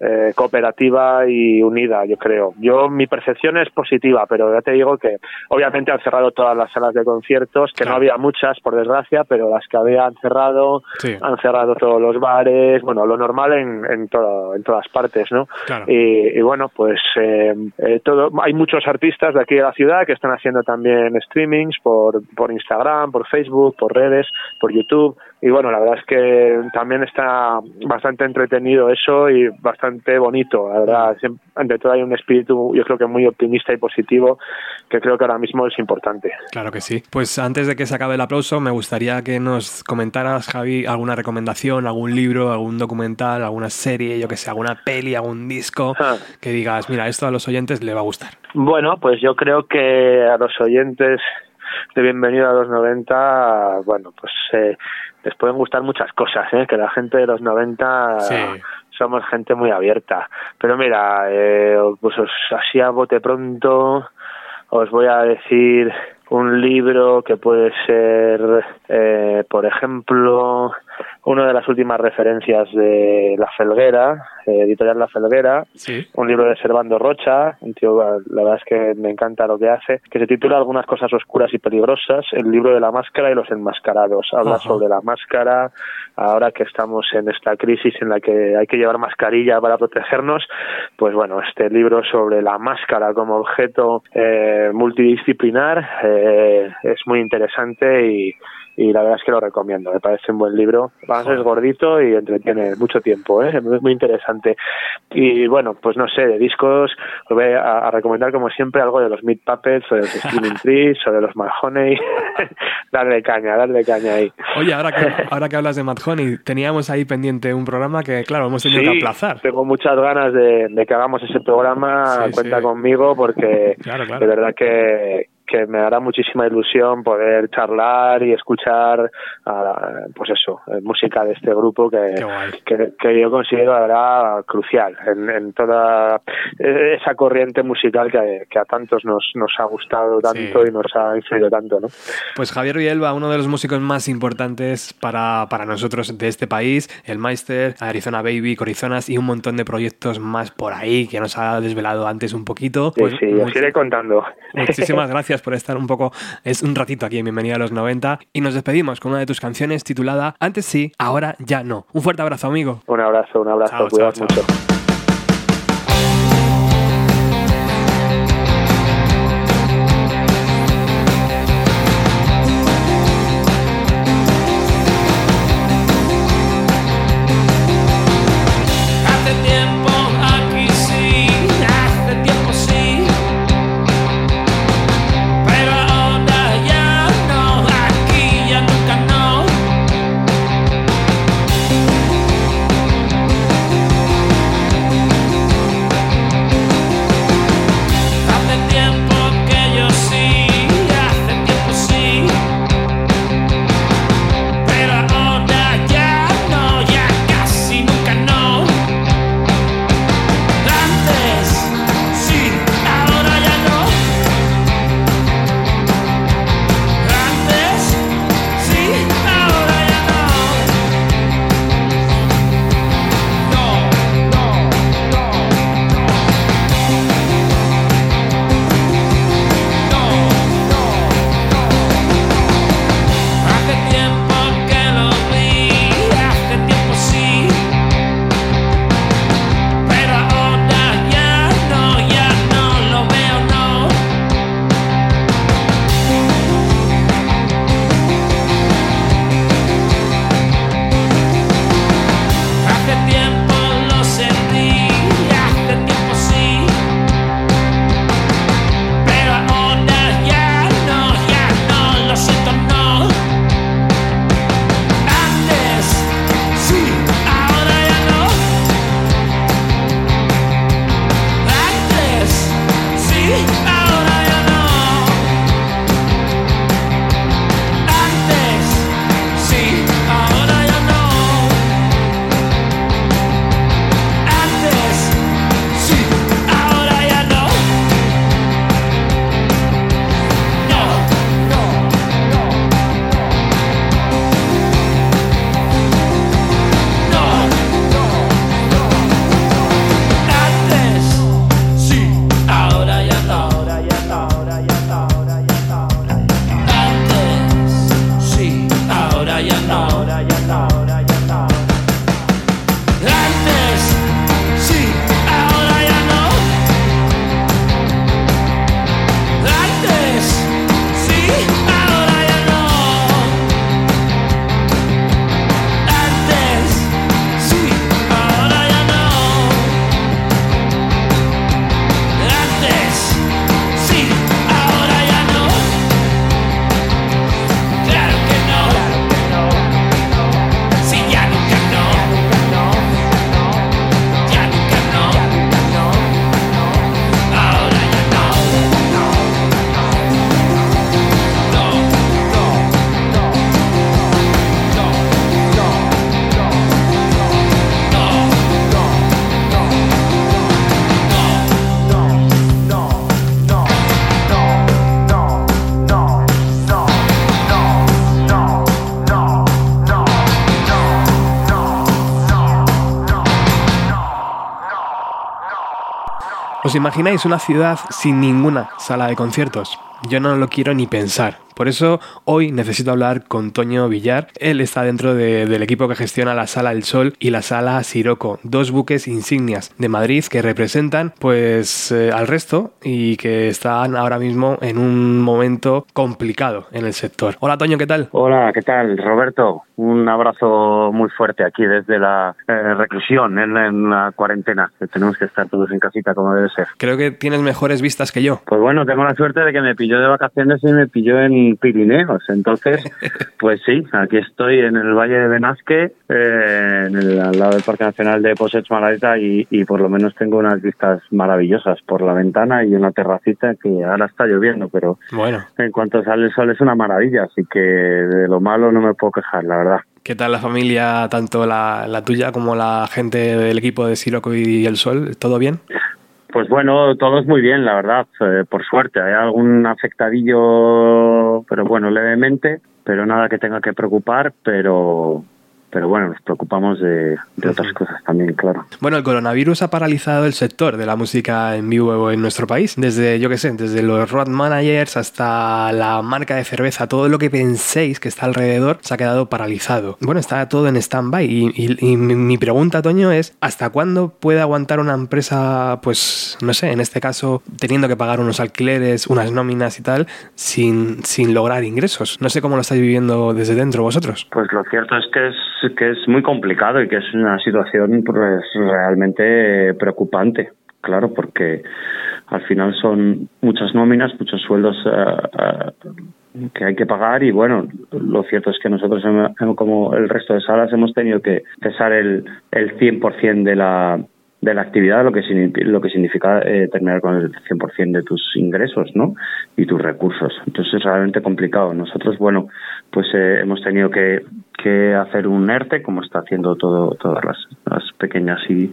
eh, cooperativa y unida, yo creo. Yo mi percepción es positiva, pero ya te digo que obviamente han cerrado todas las salas de conciertos, que Claro. no había muchas, por desgracia, pero las que había han cerrado, Sí. han cerrado todos los bares, bueno, lo normal en, en, todo- en todas partes, ¿no? Claro. Y, y bueno, pues eh, eh, todo, hay muchos artistas de aquí de la ciudad que están haciendo también streamings por, por Instagram, por Facebook, por redes, por YouTube. Y bueno, la verdad es que también está bastante entretenido eso y bastante bonito. La verdad, Siem- ante todo hay un espíritu, yo creo que muy optimista y positivo, que creo que ahora mismo es importante. Claro que sí. Pues antes de que se acabe el aplauso, me gustaría que nos comentaras, Javi, alguna recomendación, algún libro, algún documental, alguna serie, yo que sé, alguna peli, algún disco, Ah. que digas, mira, esto a los oyentes le va a gustar. Bueno, pues yo creo que a los oyentes de Bienvenido a los 90, bueno, pues eh, les pueden gustar muchas cosas, ¿eh? que la gente de los 90 Sí. somos gente muy abierta. Pero mira, eh, pues os- así a bote pronto os voy a decir un libro que puede ser, eh, por ejemplo, una de las últimas referencias de La Felguera, eh, editorial La Felguera, Sí. un libro de Servando Rocha, un tío, la verdad es que me encanta lo que hace, que se titula Algunas cosas oscuras y peligrosas, el libro de la máscara y los enmascarados. Habla Ajá. sobre la máscara, ahora que estamos en esta crisis en la que hay que llevar mascarilla para protegernos, pues bueno, este libro sobre la máscara como objeto eh, multidisciplinar eh, es muy interesante y, y la verdad es que lo recomiendo, me parece un buen libro. Joder. gordito y entretiene mucho tiempo, ¿eh? es muy interesante. Y bueno, pues no sé, de discos os voy a, a recomendar como siempre algo de los Meat Puppets o de los Screaming Trees o de los Mahoney. darle caña, darle caña ahí. Oye, ahora que, ahora que hablas de Mad Honey, teníamos ahí pendiente un programa que, claro, hemos tenido que aplazar. tengo muchas ganas de, de que hagamos ese programa. Sí, Cuenta sí. conmigo porque Claro, claro. de verdad que, que me hará muchísima ilusión poder charlar y escuchar, ah, pues eso, eh, música de este grupo que, que, que yo considero la verdad crucial en, en toda eh, esa corriente musical que, que a tantos nos, nos ha gustado tanto Sí. y nos ha influido tanto, ¿no? Pues Javier Villalba, uno de los músicos más importantes para, para nosotros de este país, el Meister, Arizona Baby, Corizonas y un montón de proyectos más por ahí que nos ha desvelado antes un poquito. Sí, Pues sí, os much- iré contando. Muchísimas gracias por estar un poco, es un ratito aquí en Bienvenida a los 90 y nos despedimos con una de tus canciones titulada Antes sí, ahora ya no. Un fuerte abrazo, amigo. Un abrazo, un abrazo, Chao, cuidado chao, chao. mucho. ¿Os imagináis una ciudad sin ninguna sala de conciertos? Yo no lo quiero ni pensar. Por eso hoy necesito hablar con Toño Villar. Él está dentro de- del equipo que gestiona la Sala El Sol y la Sala Siroco, dos buques insignias de Madrid que representan pues eh, al resto y que están ahora mismo en un momento complicado en el sector. Hola Toño, ¿qué tal? Hola, ¿qué tal, Roberto? Un abrazo muy fuerte aquí desde la eh, reclusión, en, en la cuarentena. que Tenemos que estar todos en casita como debe ser. Creo que tienes mejores vistas que yo. Pues bueno, tengo la suerte de que me pilló de vacaciones y me pilló en Pirineos. Entonces, pues sí, aquí estoy en el Valle de Benasque, eh, en el, al lado del Parque Nacional de Posets Maladeta y, y por lo menos tengo unas vistas maravillosas por la ventana y una terracita que ahora está lloviendo, pero Bueno, en cuanto sale el sol es una maravilla, así que de lo malo no me puedo quejar, la verdad. ¿qué tal la familia, tanto la, la tuya como la gente del equipo de Siroco y El Sol? ¿Todo bien? Pues bueno, todo es muy bien, la verdad, eh, por suerte. Hay algún afectadillo, pero bueno, levemente, pero nada que tenga que preocupar, pero pero bueno, nos preocupamos de, de otras cosas también, claro. Bueno, el coronavirus ha paralizado el sector de la música en vivo en nuestro país. Desde, yo qué sé, desde los road managers hasta la marca de cerveza, todo lo que penséis que está alrededor se ha quedado paralizado. Bueno, está todo en stand-by. Y, y- y mi, mi pregunta, Toño, es ¿hasta cuándo puede aguantar una empresa, pues, no sé, en este caso, teniendo que pagar unos alquileres, unas nóminas y tal, sin, sin lograr ingresos? No sé cómo lo estáis viviendo desde dentro vosotros. Pues lo cierto es que es que es muy complicado y que es una situación pues realmente preocupante, claro, porque al final son muchas nóminas, muchos sueldos eh, que hay que pagar y bueno, lo cierto es que nosotros como el resto de salas hemos tenido que cesar el el 100% de la de la actividad, lo que lo que significa eh, terminar con el 100% de tus ingresos, ¿no? Y tus recursos. Entonces es realmente complicado. Nosotros, bueno, pues eh, hemos tenido que, que hacer un ERTE, como está haciendo todo, todas las, las pequeñas y,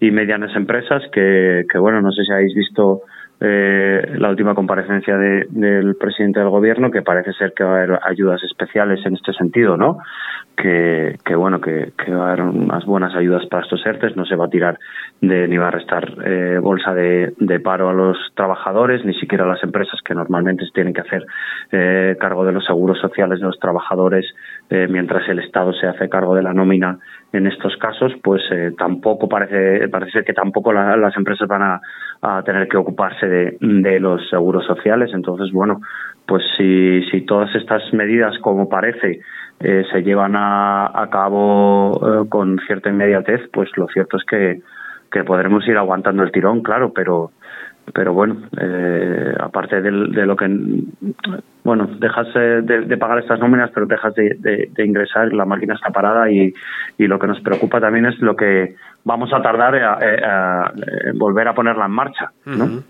y medianas empresas, que, que bueno, no sé si habéis visto eh, la última comparecencia de- del presidente del gobierno, que parece ser que va a haber ayudas especiales en este sentido, ¿no? Que, que bueno, que, va a haber unas buenas ayudas para estos ERTES, no se va a tirar de, ni va a restar eh, bolsa de, paro a los trabajadores, ni siquiera a las empresas que normalmente tienen que hacer eh, cargo de los seguros sociales de los trabajadores, eh, mientras el Estado se hace cargo de la nómina en estos casos, pues eh, tampoco parece, parece que tampoco la- las empresas van a, tener que ocuparse de, de los seguros sociales. Entonces, bueno, pues si, si todas estas medidas, como parece, eh, se llevan a, a cabo eh, con cierta inmediatez, pues lo cierto es que, que podremos ir aguantando el tirón, claro, pero pero bueno, eh, aparte del- de, lo que, bueno, dejas eh, de, de pagar estas nóminas, pero dejas de, de- de ingresar, la máquina está parada y, y lo que nos preocupa también es lo que vamos a tardar a- a- a- en volver a ponerla en marcha, ¿no?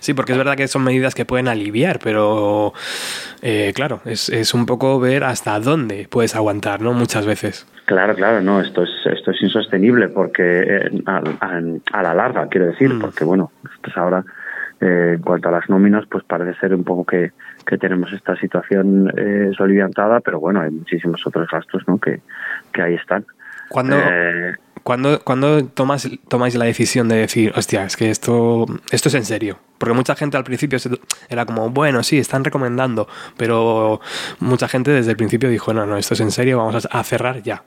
Sí, porque es verdad que son medidas que pueden aliviar, pero eh, claro, es, es un poco ver hasta dónde puedes aguantar, ¿no? Muchas veces. Claro, claro, no, esto es esto es insostenible porque eh, a, a- a la larga, quiero decir, Mm. porque bueno, pues ahora eh, en cuanto a las nóminas, pues parece ser un poco que, que tenemos esta situación eh, soliviantada, pero bueno, hay muchísimos otros gastos, ¿no? Que, que ahí están. ¿Cuándo, Eh, cuándo- cuándo tomas, tomáis la decisión de decir, hostia, es que esto, esto es en serio? Porque mucha gente al principio era como, bueno, sí, están recomendando, pero mucha gente desde el principio dijo, no, no, esto es en serio, vamos a cerrar ya.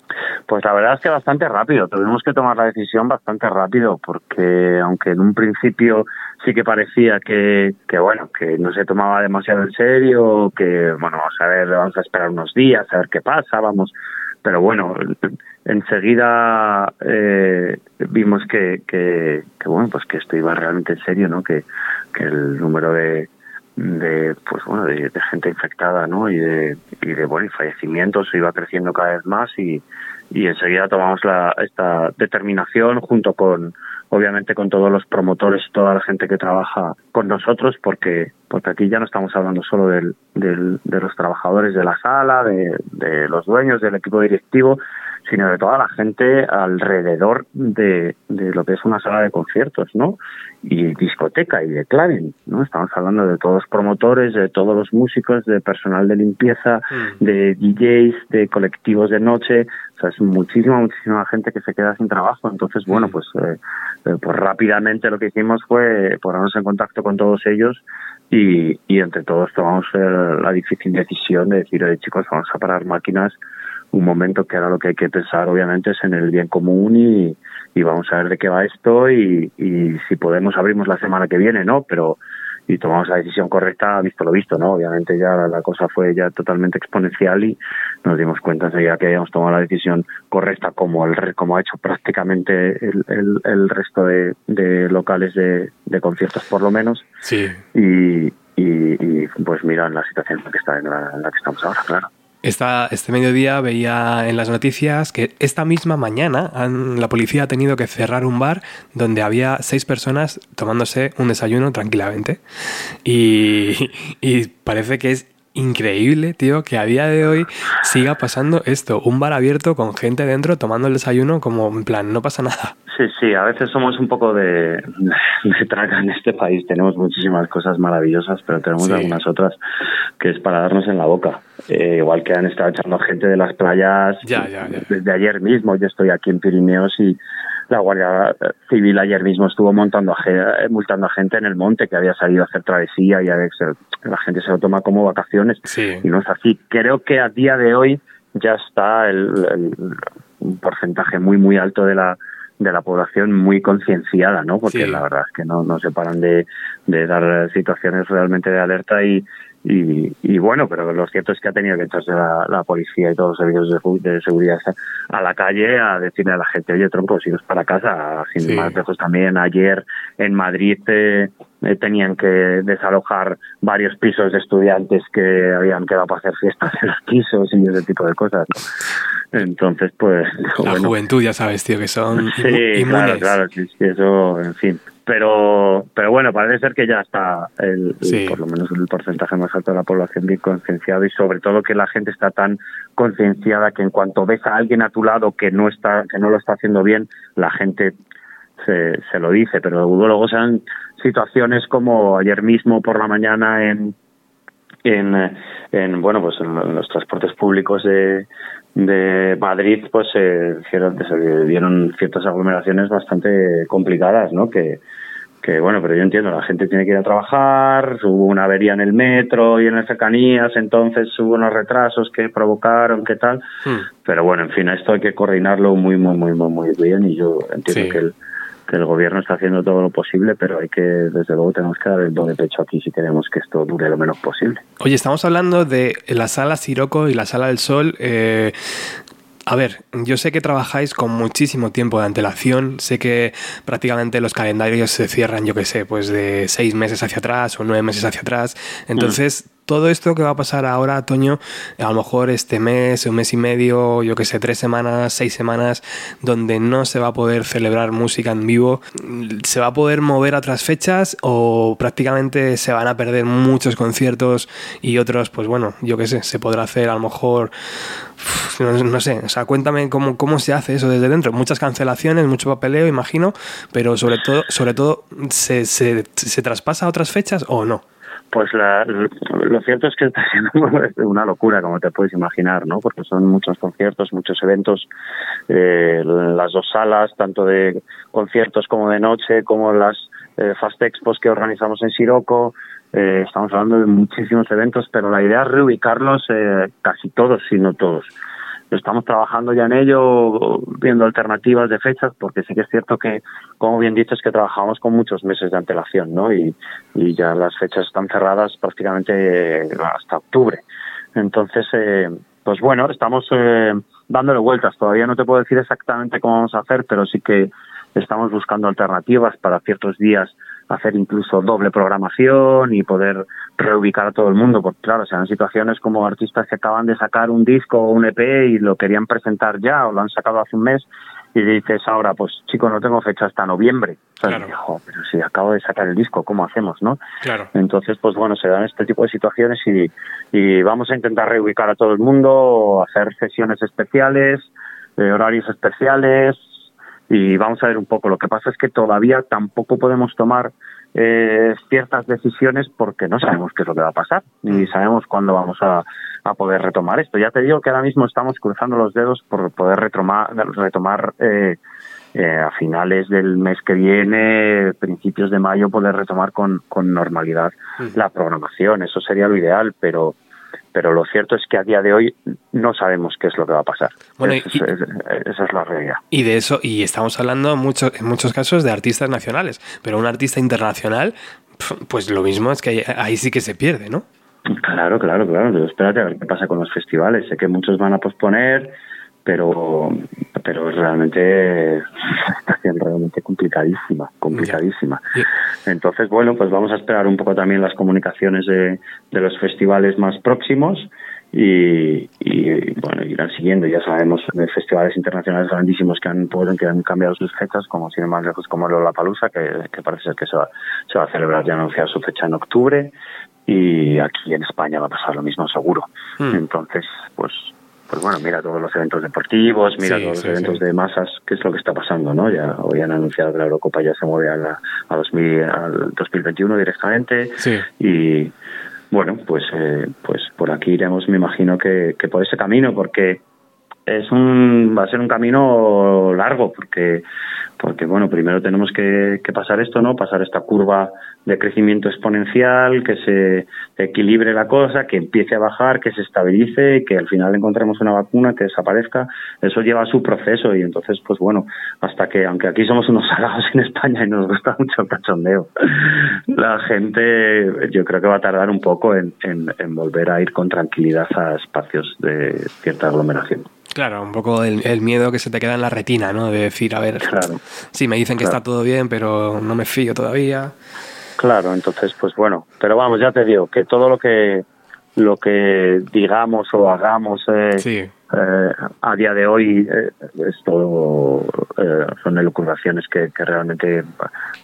Pues la verdad es que bastante rápido. Tuvimos que tomar la decisión bastante rápido porque aunque en un principio sí que parecía que, que bueno, que no se tomaba demasiado en serio, que bueno, vamos a ver, vamos a esperar unos días a ver qué pasa, vamos. Pero bueno, enseguida eh, vimos que, que, que bueno, pues que esto iba realmente en serio, ¿no? Que, el número de de pues bueno de, de gente infectada no y de y de bueno y fallecimientos iba creciendo cada vez más y, y enseguida tomamos la, esta determinación junto con obviamente con todos los promotores y toda la gente que trabaja con nosotros porque porque aquí ya no estamos hablando solo del, del, de los trabajadores de la sala de, de los dueños del equipo directivo sino de toda la gente alrededor de, de lo que es una sala de conciertos, ¿no? Y discoteca y de claven, ¿no? Estamos hablando de todos los promotores, de todos los músicos, de personal de limpieza, Mm. de DJs, de colectivos de noche, o sea, es muchísima, muchísima gente que se queda sin trabajo. Entonces, bueno, Mm. pues, eh, eh, pues rápidamente lo que hicimos fue ponernos en contacto con todos ellos y, y entre todos tomamos eh, la difícil decisión de decir, oye chicos, vamos a parar máquinas un momento que ahora lo que hay que pensar obviamente es en el bien común y, y vamos a ver de qué va esto y, y si podemos abrimos la semana que viene, ¿no? Pero y tomamos la decisión correcta visto lo visto, ¿no? Obviamente ya la, la cosa fue ya totalmente exponencial y nos dimos cuenta enseguida que habíamos tomado la decisión correcta como el como ha hecho prácticamente el, el, el resto de, de locales de, de conciertos por lo menos Sí. y, y, y, pues mira en la situación en la que está en la, en la que estamos ahora, claro. Este mediodía veía en las noticias que esta misma mañana la policía ha tenido que cerrar un bar donde había seis personas tomándose un desayuno tranquilamente. Y parece que es increíble, tío, que a día de hoy siga pasando esto. Un bar abierto con gente dentro tomando el desayuno como en plan, no pasa nada. Sí, sí, a veces somos un poco de, de traga en este país. Tenemos muchísimas cosas maravillosas, pero tenemos Sí. algunas otras que es para darnos en la boca. Eh, igual que han estado echando gente de las playas Ya, ya, ya. desde ayer mismo. Yo estoy aquí en Pirineos y la Guardia Civil ayer mismo estuvo montando a, ge- multando a gente en el monte que había salido a hacer travesía y a la gente se lo toma como vacaciones Sí. y no es así. Creo que a día de hoy ya está el, el- un porcentaje muy muy alto de la de la población muy concienciada, ¿no? Porque Sí. la verdad es que no, no se paran de, de dar situaciones realmente de alerta y, y, y bueno, pero lo cierto es que ha tenido que echarse la, la policía y todos los servicios de, seguridad a la calle a decirle a la gente, oye, tronco, iros para casa. Sin Sí. más lejos también, ayer en Madrid eh, eh, tenían que desalojar varios pisos de estudiantes que habían quedado para hacer fiestas en los pisos y ese tipo de cosas. ¿no? Entonces, pues, La bueno, juventud, ya sabes, tío, que son Sí, claro, claro, sí, sí, eso, en fin. Pero, pero bueno, parece ser que ya está el, Sí. por lo menos el porcentaje más alto de la población bien concienciado y sobre todo que la gente está tan concienciada que en cuanto ves a alguien a tu lado que no está, que no lo está haciendo bien, la gente se, se lo dice. Pero luego sean situaciones como ayer mismo por la mañana en en, eh, en bueno pues en los transportes públicos de, de Madrid pues se hicieron se dieron ciertas aglomeraciones bastante complicadas no que que bueno pero yo entiendo la gente tiene que ir a trabajar hubo una avería en el metro y en las cercanías entonces hubo unos retrasos que provocaron qué tal Hmm. pero bueno en fin esto hay que coordinarlo muy muy muy muy muy bien y yo entiendo Sí. que el que el gobierno está haciendo todo lo posible, pero hay que, desde luego, tenemos que dar el don de pecho aquí si queremos que esto dure lo menos posible. Oye, estamos hablando de la sala Siroco y la sala del Sol. eh, a ver, yo sé que trabajáis con muchísimo tiempo de antelación, sé que prácticamente los calendarios se cierran, yo qué sé, pues de seis meses hacia atrás o nueve meses hacia atrás. Entonces, todo esto que va a pasar ahora, Toño, a lo mejor este mes, un mes y medio, yo qué sé, tres semanas, seis semanas, donde no se va a poder celebrar música en vivo, ¿se va a poder mover a otras fechas o prácticamente se van a perder muchos conciertos y otros, pues bueno, yo qué sé, se podrá hacer a lo mejor, no sé, o sea, cuéntame cómo, cómo se hace eso desde dentro. Muchas cancelaciones, mucho papeleo, imagino, pero sobre todo, sobre todo ¿se, se, se traspasa a otras fechas o no? Pues la, lo cierto es que está siendo una locura, como te puedes imaginar, ¿no? Porque son muchos conciertos, muchos eventos, eh, las dos salas, tanto de conciertos como de noche, como las eh, Fast Expos que organizamos en Siroco. Eh, estamos hablando de muchísimos eventos, pero la idea es reubicarlos eh, casi todos, si no todos. Estamos trabajando ya en ello, viendo alternativas de fechas, porque sí que es cierto que, como bien dices, que trabajamos con muchos meses de antelación, ¿no? Y, y ya las fechas están cerradas prácticamente eh, hasta octubre. Entonces, eh, pues bueno, estamos eh, dándole vueltas. Todavía no te puedo decir exactamente cómo vamos a hacer, pero sí que estamos buscando alternativas para ciertos días hacer incluso doble programación y poder reubicar a todo el mundo, porque claro, sean situaciones como artistas que acaban de sacar un disco o un EP y lo querían presentar ya o lo han sacado hace un mes y dices ahora, pues chico, no tengo fecha hasta noviembre. O sea, Claro. dices, "Jo, pero si acabo de sacar el disco, ¿cómo hacemos, no? Claro. Entonces, pues bueno, se dan este tipo de situaciones y, y vamos a intentar reubicar a todo el mundo, hacer sesiones especiales, eh, horarios especiales y vamos a ver un poco. Lo que pasa es que todavía tampoco podemos tomar eh, ciertas decisiones porque no sabemos qué es lo que va a pasar ni sabemos cuándo vamos a, a poder retomar esto. Ya te digo que ahora mismo estamos cruzando los dedos por poder retomar, retomar eh, eh, a finales del mes que viene, principios de mayo, poder retomar con, con normalidad la programación. Eso sería lo ideal, pero pero lo cierto es que a día de hoy no sabemos qué es lo que va a pasar. Bueno, Es- y- es- esa es la realidad. Y de eso, y estamos hablando mucho, en muchos casos de artistas nacionales, pero un artista internacional, pues lo mismo es que ahí, ahí sí que se pierde, ¿no? Claro, claro, claro. Pero espérate a ver qué pasa con los festivales. Sé que muchos van a posponer, pero pero realmente siendo realmente complicadísima, complicadísima. Entonces, bueno, pues vamos a esperar un poco también las comunicaciones de, de los festivales más próximos y, y, bueno, irán siguiendo. Ya sabemos de festivales internacionales grandísimos que han, pueden- que han cambiado sus fechas, como sin más lejos como Lollapalooza, que, que parece ser que se va, se va a celebrar ya anunciar su fecha en octubre y aquí en España va a pasar lo mismo seguro. Hmm. Entonces, pues pues bueno, mira todos los eventos deportivos, mira Sí, todos los sí, eventos sí. de masas, qué es lo que está pasando, ¿no? Ya hoy han anunciado que la Eurocopa ya se mueve a, la, a 2000, al 2021 directamente Sí. y bueno, pues eh, pues por aquí iremos, me imagino que, que por ese camino, porque es un va a ser un camino largo, porque porque bueno, primero tenemos que, que pasar esto, ¿no? Pasar esta curva de crecimiento exponencial, que se equilibre la cosa, que empiece a bajar, que se estabilice, que al final encontremos una vacuna, que desaparezca. Eso lleva su proceso y entonces, pues bueno, hasta que, aunque aquí somos unos salados en España y nos gusta mucho el cachondeo, la gente yo creo que va a tardar un poco en, en, en volver a ir con tranquilidad a espacios de cierta aglomeración. Claro, un poco el, el miedo que se te queda en la retina, ¿no? De decir, a ver, Claro. sí, me dicen que Claro. está todo bien, pero no me fío todavía. Claro, entonces, pues bueno, pero vamos, ya te digo que todo lo que lo que digamos o hagamos eh, Sí. eh, a día de hoy eh, es todo eh, son elucubraciones que, que realmente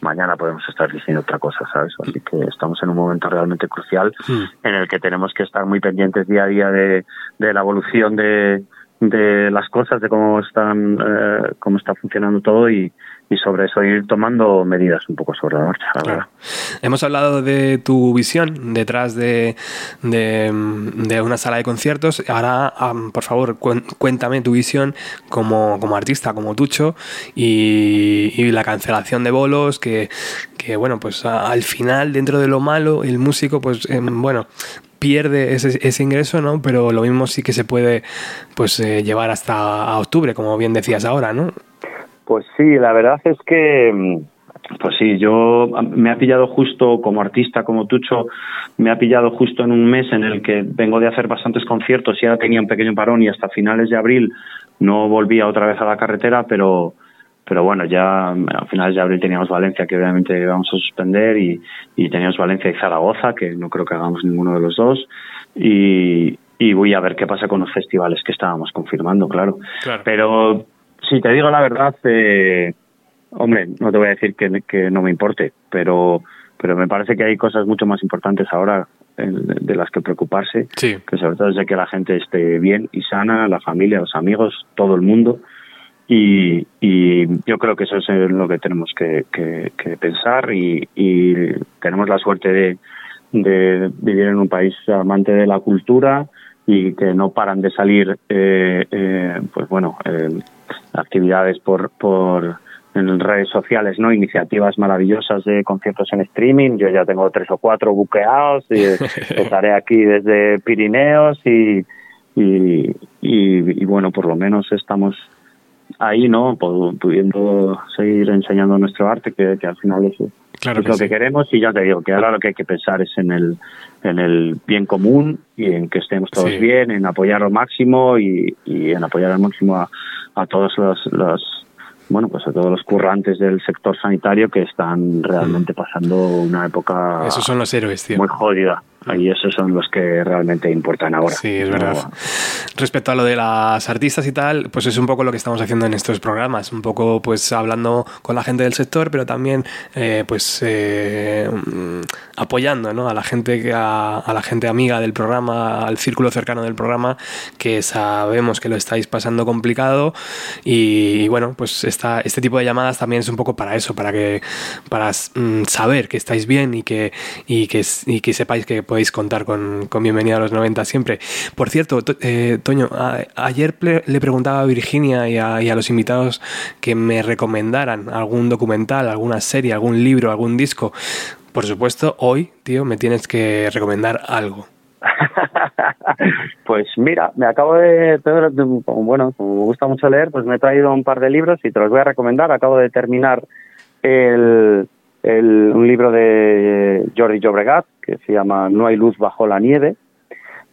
mañana podemos estar diciendo otra cosa, ¿sabes? Así que estamos en un momento realmente crucial Hmm. en el que tenemos que estar muy pendientes día a día de, de la evolución de, de las cosas, de cómo están, eh, cómo está funcionando todo y, y sobre eso ir tomando medidas un poco sobre la marcha. la. Claro. Hemos hablado de tu visión detrás de, de, de una sala de conciertos. Ahora, am, por favor, cuéntame tu visión como, como artista, como Tucho, y, y la cancelación de bolos, que, que, bueno, pues a- al final, dentro de lo malo, el músico, pues em, bueno, pierde ese, ese ingreso, ¿no? Pero lo mismo sí que se puede pues eh, llevar hasta a octubre, como bien decías ahora, ¿no? Pues sí, la verdad es que, mm, pues sí, yo me ha pillado justo como artista, como Tucho, me ha pillado justo en un mes en el que vengo de hacer bastantes conciertos y ahora tenía un pequeño parón y hasta finales de abril no volvía otra vez a la carretera, pero pero bueno, ya a finales de abril teníamos Valencia, que obviamente íbamos a suspender, y, y teníamos Valencia y Zaragoza, que no creo que hagamos ninguno de los dos, y, y voy a ver qué pasa con los festivales que estábamos confirmando, claro. Claro. Pero si te digo la verdad, eh, hombre, no te voy a decir que, que no me importe, pero, pero me parece que hay cosas mucho más importantes ahora de, las que preocuparse, Sí. que sobre todo es de que la gente esté bien y sana, la familia, los amigos, todo el mundo. Y, y yo creo que eso es en lo que tenemos que, que- que pensar y, y tenemos la suerte de, de vivir en un país amante de la cultura y que no paran de salir eh, eh, pues bueno eh, actividades por, por en redes sociales no iniciativas maravillosas de conciertos en streaming yo ya tengo tres o cuatro buqueados y estaré aquí desde Pirineos y, y, y, y bueno por lo menos estamos ahí no Pu- pudiendo seguir enseñando nuestro arte que, que al final es, Claro es que lo sí. que queremos y ya te digo que ahora lo que hay que pensar es en el en el bien común y en que estemos todos Sí. bien en apoyar al máximo y, y en apoyar al máximo a, a todos los, los bueno pues a todos los currantes del sector sanitario que están realmente pasando una época Esos son los héroes, tío. muy jodida Y esos son los que realmente importan ahora. Sí, es verdad. Respecto a lo de las artistas y tal, pues es un poco lo que estamos haciendo en estos programas, un poco pues hablando con la gente del sector, pero también eh, pues eh, mm, apoyando ¿no? a la gente que- a, a la gente amiga del programa, al círculo cercano del programa, que sabemos que lo estáis pasando complicado y, bueno, pues esta, este tipo de llamadas también es un poco para eso, para que para mm, saber que estáis bien y que y que, y que sepáis que podéis contar con, con Bienvenida a los 90 siempre. Por cierto, to- eh, Toño, ayer ple- le preguntaba a Virginia y a, los invitados que me recomendaran algún documental, alguna serie, algún libro, algún disco. Por supuesto, hoy, tío, me tienes que recomendar algo. Pues mira, me acabo de, bueno, como me gusta mucho leer, pues me he traído un par de libros y te los voy a recomendar. Acabo de terminar el, el- un libro de Jordi Llobregat que se llama No hay luz bajo la nieve,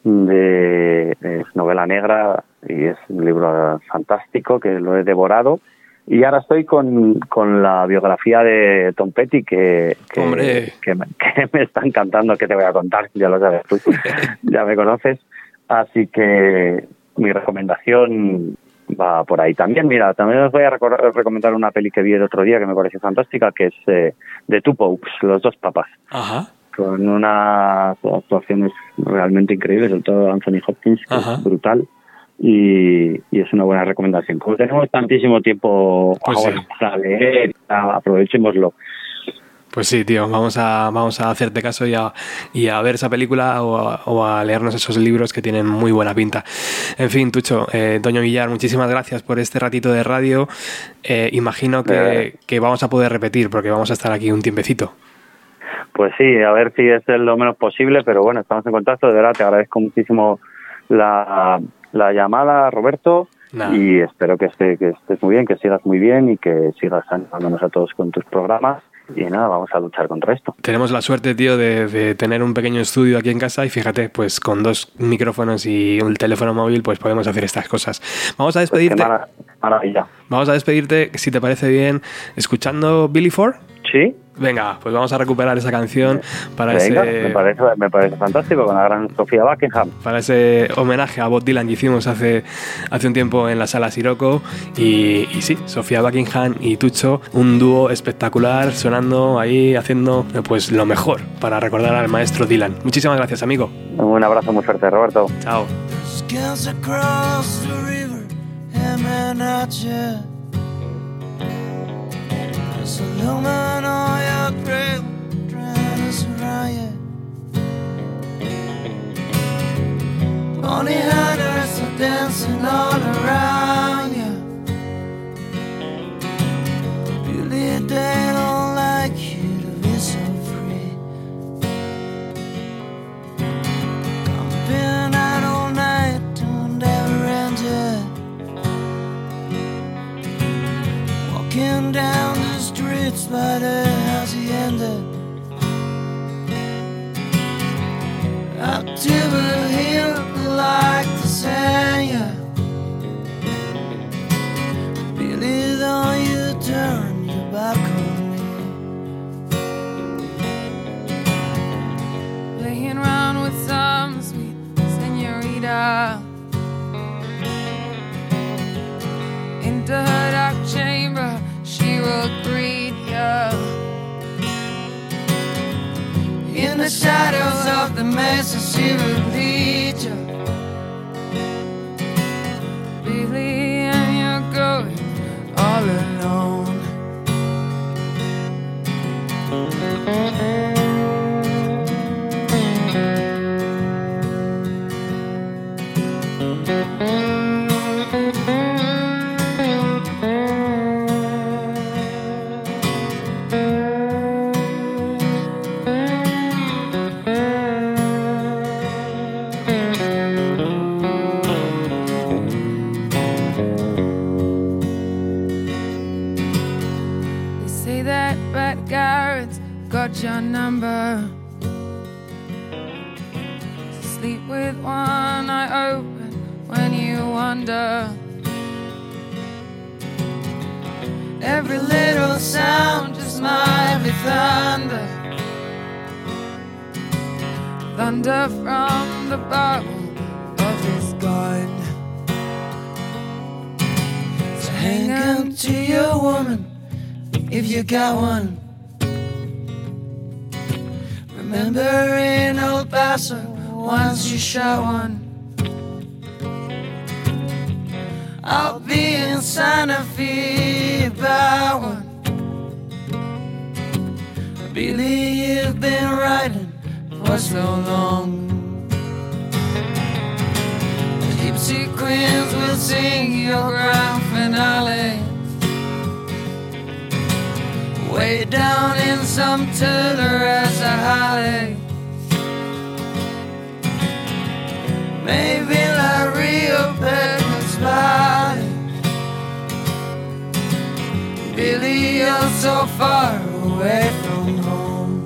de, es novela negra y es un libro fantástico que lo he devorado. Y ahora estoy con, con la biografía de Tom Petty que, que, me, que me está encantando, que te voy a contar, ya lo sabes tú, ya me conoces. Así que mi recomendación va por ahí también. Mira, también os voy a recomendar una peli que vi el otro día que me pareció fantástica, que es eh, The Two Popes, Los Dos Papas, Ajá. Con unas actuaciones realmente increíbles, sobre todo Anthony Hopkins, que Ajá. es brutal. Y, y es una buena recomendación. Como tenemos tantísimo tiempo Pues ahora sí. para leer, aprovechémoslo. Pues sí, tío, vamos a, vamos a hacerte caso y a, y a ver esa película o a, o a leernos esos libros que tienen muy buena pinta. En fin, Tucho, eh, Toño Villar, muchísimas gracias por este ratito de radio. Eh, imagino que, que vamos a poder repetir porque vamos a estar aquí un tiempecito. Pues sí, a ver si es lo menos posible, pero bueno, estamos en contacto. De verdad, te agradezco muchísimo la, la llamada, Roberto, y espero que, esté, que estés muy bien, que sigas muy bien y que sigas animándonos a todos con tus programas. Y nada, vamos a luchar contra esto. Tenemos la suerte, tío, de, de tener un pequeño estudio aquí en casa y fíjate, pues con dos micrófonos y un teléfono móvil, pues podemos hacer estas cosas. Vamos a Pues despedirte. mara- maravilla. Vamos a despedirte, si te parece bien, escuchando Billy Ford. ¿Sí? Venga, pues vamos a recuperar esa canción para Venga, ese me, parece, me parece fantástico con la gran Sofía Buckingham. para ese homenaje a Bob Dylan que hicimos hace, hace un tiempo en la sala Siroco. Y, y sí, Sofía Buckingham y Tucho, un dúo espectacular, sonando ahí, haciendo pues lo mejor para recordar al maestro Dylan. Muchísimas gracias, amigo. Un abrazo muy fuerte, Roberto. Chao. So long and all your children is riot. Bonnie hunters are dancing all around you. Beauty they don't like you to be so free. I've been out all night, don't ever end it. Walking down the streets by the hacienda. Up to the like to send ya. Billy, don't you turn your back on me. playing around with some sweet senorita. Into her dark chamber, the shadows of the mesa, she will lead you. Billy, and you're going all alone. Your number. Sleep with one eye open when you wonder. Every little sound just might be thunder. thunder from the barrel of his gun. So hang on to your woman if you got one. Remember in El Paso, once you shot one. I'll be in Santa Fe about one. Billy, you've been riding for so long. The Gypsy Queens will sing your grand finale. Way down in some Tullaressa Holly. Maybe La Rio Pecos Valley. Billy, you're so far away from home.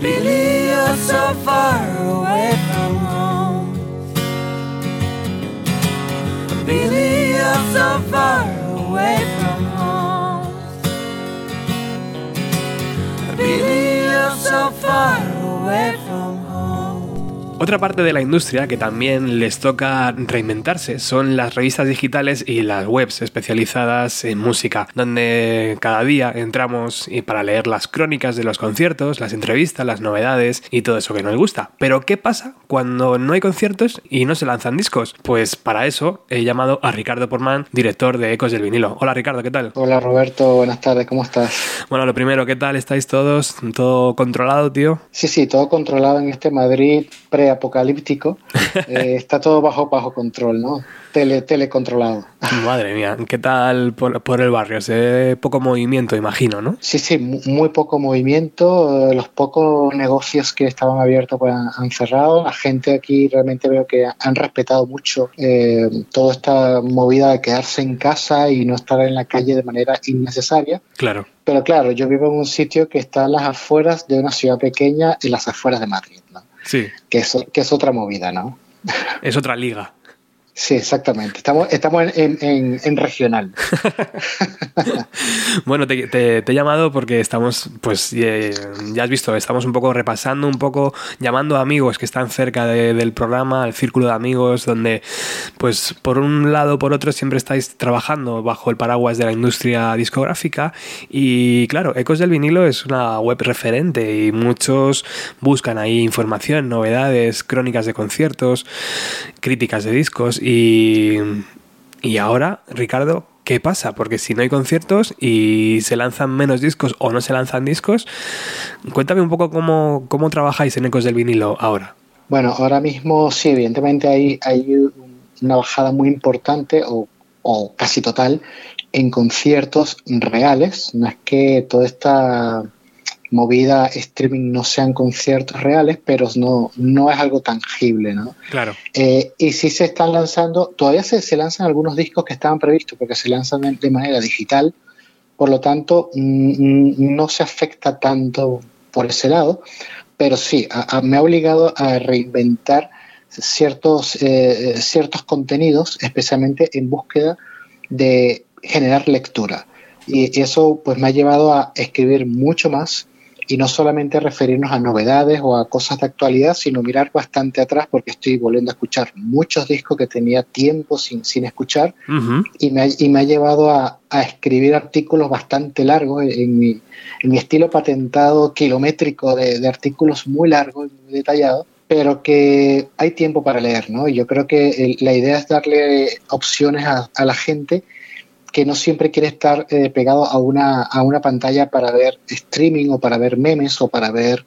Billy, you're so far away from home. Billy, you're so far away from home. Billy, you're so far away from. Otra parte de la industria que también les toca reinventarse son las revistas digitales y las webs especializadas en música, donde cada día entramos y para leer las crónicas de los conciertos, las entrevistas, las novedades y todo eso que nos gusta. Pero ¿qué pasa cuando no hay conciertos y no se lanzan discos? Pues para eso he llamado a Ricardo Porman, director de Ecos del Vinilo. Hola Ricardo, ¿qué tal? Hola Roberto, buenas tardes, ¿cómo estás? Bueno, lo primero, ¿qué tal? ¿Estáis todos? ¿Todo controlado, tío? Sí, sí, todo controlado en este Madrid preapocalíptico. Eh, está todo bajo, bajo control, ¿no? Tele, telecontrolado. Madre mía, ¿qué tal por, por el barrio? Se ve poco movimiento, imagino, ¿no? Sí, sí, mu- muy poco movimiento. eh, Los pocos negocios que estaban abiertos pues, han, han cerrado. La gente aquí realmente veo que han respetado mucho eh, toda esta movida de quedarse en casa y no estar en la calle de manera innecesaria. Claro. Pero claro, yo vivo en un sitio que está en las afueras de una ciudad pequeña, en las afueras de Madrid, ¿no? Sí, que, es, que es otra movida, ¿no? es otra liga. Sí, exactamente. Estamos, estamos en, regional. Bueno, te, he llamado porque estamos, pues eh, ya has visto, estamos un poco repasando, un poco llamando a amigos que están cerca de- del programa, al círculo de amigos, donde, pues por un lado por otro siempre estáis trabajando bajo el paraguas de la industria discográfica y claro, Ecos del Vinilo es una web referente y muchos buscan ahí información, novedades, crónicas de conciertos, críticas de discos y, y ahora, Ricardo, ¿qué pasa? Porque si no hay conciertos y se lanzan menos discos o no se lanzan discos, cuéntame un poco cómo, cómo trabajáis en Ecos del Vinilo ahora. Bueno, ahora mismo sí, evidentemente hay, hay una bajada muy importante o, o casi total en conciertos reales. No es que toda esta movida streaming no sean conciertos reales, pero no, no es algo tangible, ¿no? Claro. Eh, y sí se están lanzando, todavía se, se lanzan algunos discos que estaban previstos porque se lanzan de, de manera digital, por lo tanto mm, mm, no se afecta tanto por ese lado, pero sí, a- a- me ha obligado a reinventar ciertos, eh, ciertos contenidos, especialmente en búsqueda de generar lectura. Y eso pues me ha llevado a escribir mucho más y no solamente referirnos a novedades o a cosas de actualidad, sino mirar bastante atrás porque estoy volviendo a escuchar muchos discos que tenía tiempo sin, sin escuchar y me ha, y me ha llevado a, a escribir artículos bastante largos en mi, en mi estilo patentado kilométrico de, de artículos muy largos y muy detallados, pero que hay tiempo para leer, ¿no? Y yo creo que el- la idea es darle opciones a, a la gente que no siempre quiere estar eh, pegado a una, a una pantalla para ver streaming o para ver memes o para ver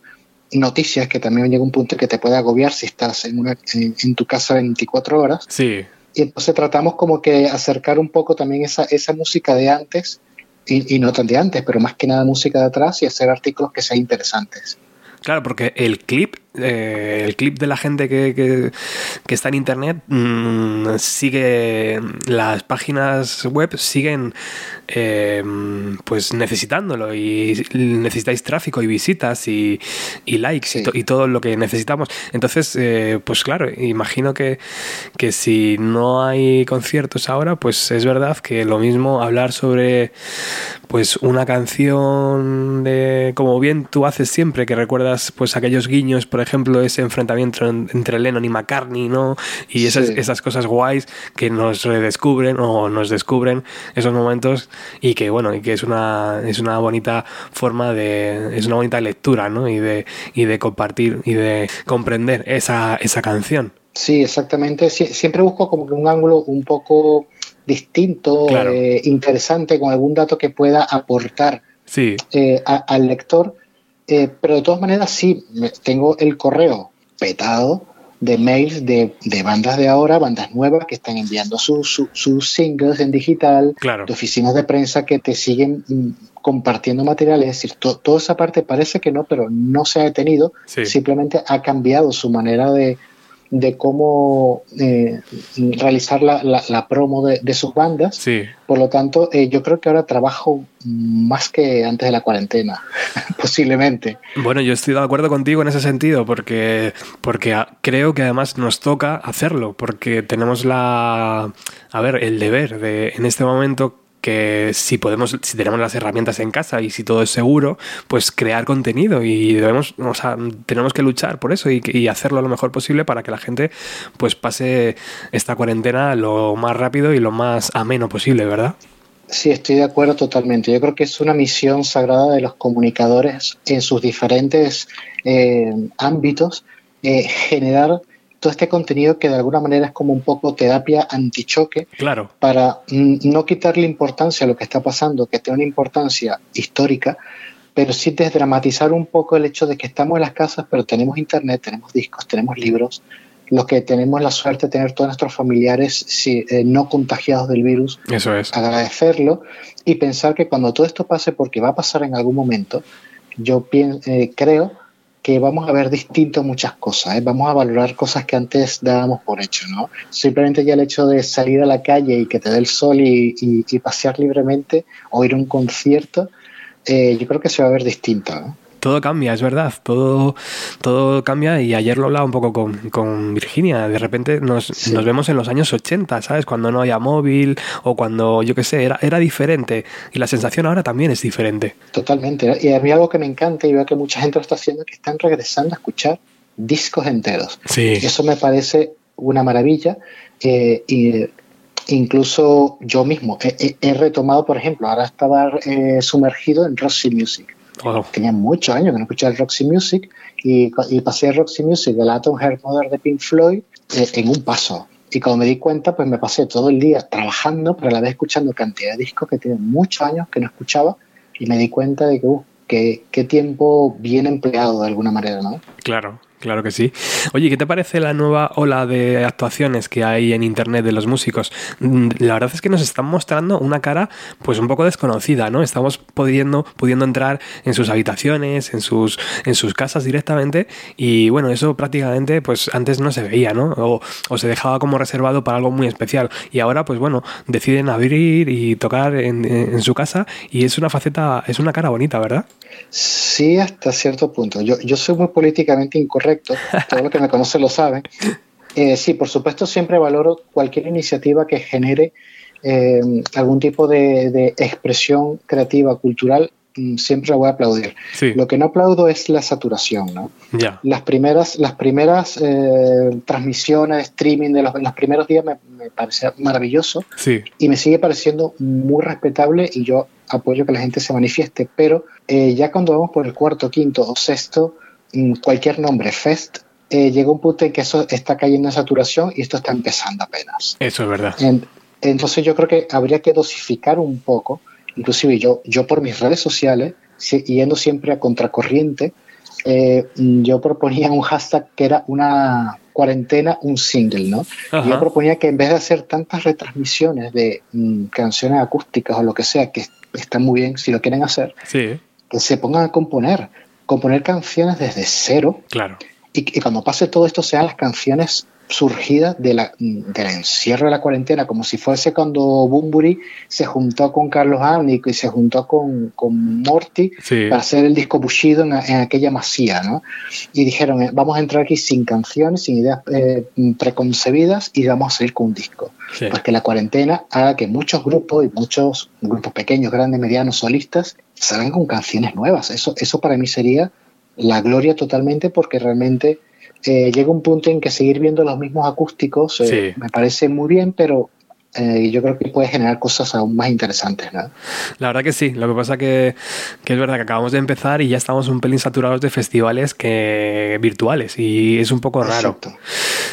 noticias, que también llega un punto que te puede agobiar si estás en, una, en, en tu casa 24 horas. Sí, Y entonces tratamos como que acercar un poco también esa, esa música de antes, y, y no tan de antes, pero más que nada música de atrás y hacer artículos que sean interesantes. claro, porque el clip eh, el clip de la gente que, que- que está en internet mm, sigue las páginas web siguen eh, pues necesitándolo y necesitáis tráfico y visitas y, y likes y, Sí. to- y todo lo que necesitamos entonces eh, pues claro imagino que, que si no hay conciertos ahora pues es verdad que lo mismo hablar sobre pues una canción de como bien tú haces siempre que recuerdas pues aquellos guiños por ejemplo ese enfrentamiento en- entre Lennon y McCartney no y esas, Sí. esas cosas guays que nos redescubren o nos descubren esos momentos y que bueno y que es una es una bonita forma de es una bonita lectura no y de y de compartir y de comprender esa esa canción Sí, exactamente. Sie- siempre busco como que un ángulo un poco distinto, Claro. eh, interesante, con algún dato que pueda aportar sí eh, a- al lector. Eh, pero de todas maneras, sí, tengo el correo petado de mails de, de bandas de ahora, bandas nuevas que están enviando sus su- sus singles en digital, Claro. de oficinas de prensa que te siguen mm, compartiendo materiales. Es decir, to- toda esa parte parece que no, pero no se ha detenido. Sí. Simplemente ha cambiado su manera de, de cómo eh, realizar la, la- la promo de, de sus bandas. sí Por lo tanto, eh, yo creo que ahora trabajo más que antes de la cuarentena, posiblemente. Bueno, yo estoy de acuerdo contigo en ese sentido, porque, porque a- creo que además nos toca hacerlo, porque tenemos la, a ver, el deber de en este momento que si podemos, si tenemos las herramientas en casa y si todo es seguro, pues crear contenido y debemos, o sea, tenemos que luchar por eso y, hacerlo lo mejor posible para que la gente pues pase esta cuarentena lo más rápido y lo más ameno posible, ¿verdad? Sí, estoy de acuerdo totalmente. Yo creo que es una misión sagrada de los comunicadores en sus diferentes eh, ámbitos, eh, generar todo este contenido que de alguna manera es como un poco terapia antichoque Claro, para no quitarle importancia a lo que está pasando, que tiene una importancia histórica, pero sí desdramatizar un poco el hecho de que estamos en las casas, pero tenemos internet, tenemos discos, tenemos libros, los que tenemos la suerte de tener todos nuestros familiares sí, eh, no contagiados del virus, eso es. agradecerlo y pensar que cuando todo esto pase, porque va a pasar en algún momento, yo pien- eh, creo que vamos a ver distinto muchas cosas, ¿eh? vamos a valorar cosas que antes dábamos por hecho, ¿no? Simplemente ya el hecho de salir a la calle y que te dé el sol y, y- y pasear libremente o ir a un concierto, eh, yo creo que se va a ver distinto, ¿no? Todo cambia, es verdad, todo, todo cambia y ayer lo hablaba un poco con, con Virginia, de repente nos, Sí. nos vemos en los años 80, ¿sabes? Cuando no había móvil o cuando, yo qué sé, era, era diferente y la sensación ahora también es diferente. Totalmente. Y a mí algo que me encanta y veo que mucha gente lo está haciendo, que están regresando a escuchar discos enteros. Sí, Eso me parece una maravilla. eh, y incluso yo mismo he, retomado, por ejemplo, ahora estaba eh, sumergido en Roxy Music. Tenía muchos años que no escuchaba el Roxy Music y, y pasé el Roxy Music del Atom Heart Mother de Pink Floyd eh, en un paso. Y cuando me di cuenta, pues me pasé todo el día trabajando, pero a la vez escuchando cantidad de discos que tienen muchos años que no escuchaba y me di cuenta de que, uh, que, qué tiempo bien empleado de alguna manera, ¿no? claro, claro que sí. Oye, ¿qué te parece la nueva ola de actuaciones que hay en internet de los músicos? Mm, La verdad es que nos están mostrando una cara pues un poco desconocida, ¿no? Estamos pudiendo, pudiendo entrar en sus habitaciones, en sus, en sus casas directamente y bueno, eso prácticamente pues antes no se veía, ¿no? O, o se dejaba como reservado para algo muy especial y ahora pues bueno, deciden abrir y tocar en, en su casa y es una faceta, es una cara bonita, ¿verdad? Sí, hasta cierto punto. Yo, yo soy muy políticamente incorrecto, todos los que me conocen lo saben. Eh, sí, por supuesto, siempre valoro cualquier iniciativa que genere eh, algún tipo de, de expresión creativa, cultural, mm, siempre la voy a aplaudir. Sí, Lo que no aplaudo es la saturación, ¿no? ya. Las primeras, las primeras eh, transmisiones, streaming de los, los primeros días me, me parecía maravilloso Sí, y me sigue pareciendo muy respetable y yo apoyo que la gente se manifieste, pero eh, ya cuando vamos por el cuarto, quinto o sexto, cualquier nombre, Fest, eh, llega un punto en que eso está cayendo en saturación y esto está empezando apenas. eso es verdad. En- entonces yo creo que habría que dosificar un poco, inclusive yo, yo por mis redes sociales, si- yendo siempre a contracorriente, eh, mm, yo proponía un hashtag que era una cuarentena, un single, ¿no? Ajá. yo proponía que en vez de hacer tantas retransmisiones de mm, canciones acústicas o lo que sea, que están muy bien si lo quieren hacer, Sí, que se pongan a componer, componer canciones desde cero claro. y, y cuando pase todo esto sean las canciones surgidas de la, del encierro de la cuarentena, como si fuese cuando Bumburi se juntó con Carlos Ánico y se juntó con, con Morty Sí. para hacer el disco Bushido en, en aquella masía, ¿no? Y dijeron, eh, vamos a entrar aquí sin canciones, sin ideas eh, preconcebidas y vamos a salir con un disco. Sí. Pues que la cuarentena haga que muchos grupos y muchos grupos pequeños, grandes, medianos, solistas, salgan con canciones nuevas. Eso, eso para mí sería la gloria totalmente porque realmente eh, llega un punto en que seguir viendo los mismos acústicos eh, Sí. me parece muy bien, pero eh, yo creo que puede generar cosas aún más interesantes, ¿no? La verdad que sí, lo que pasa que, que es verdad que acabamos de empezar y ya estamos un pelín saturados de festivales que virtuales y es un poco raro.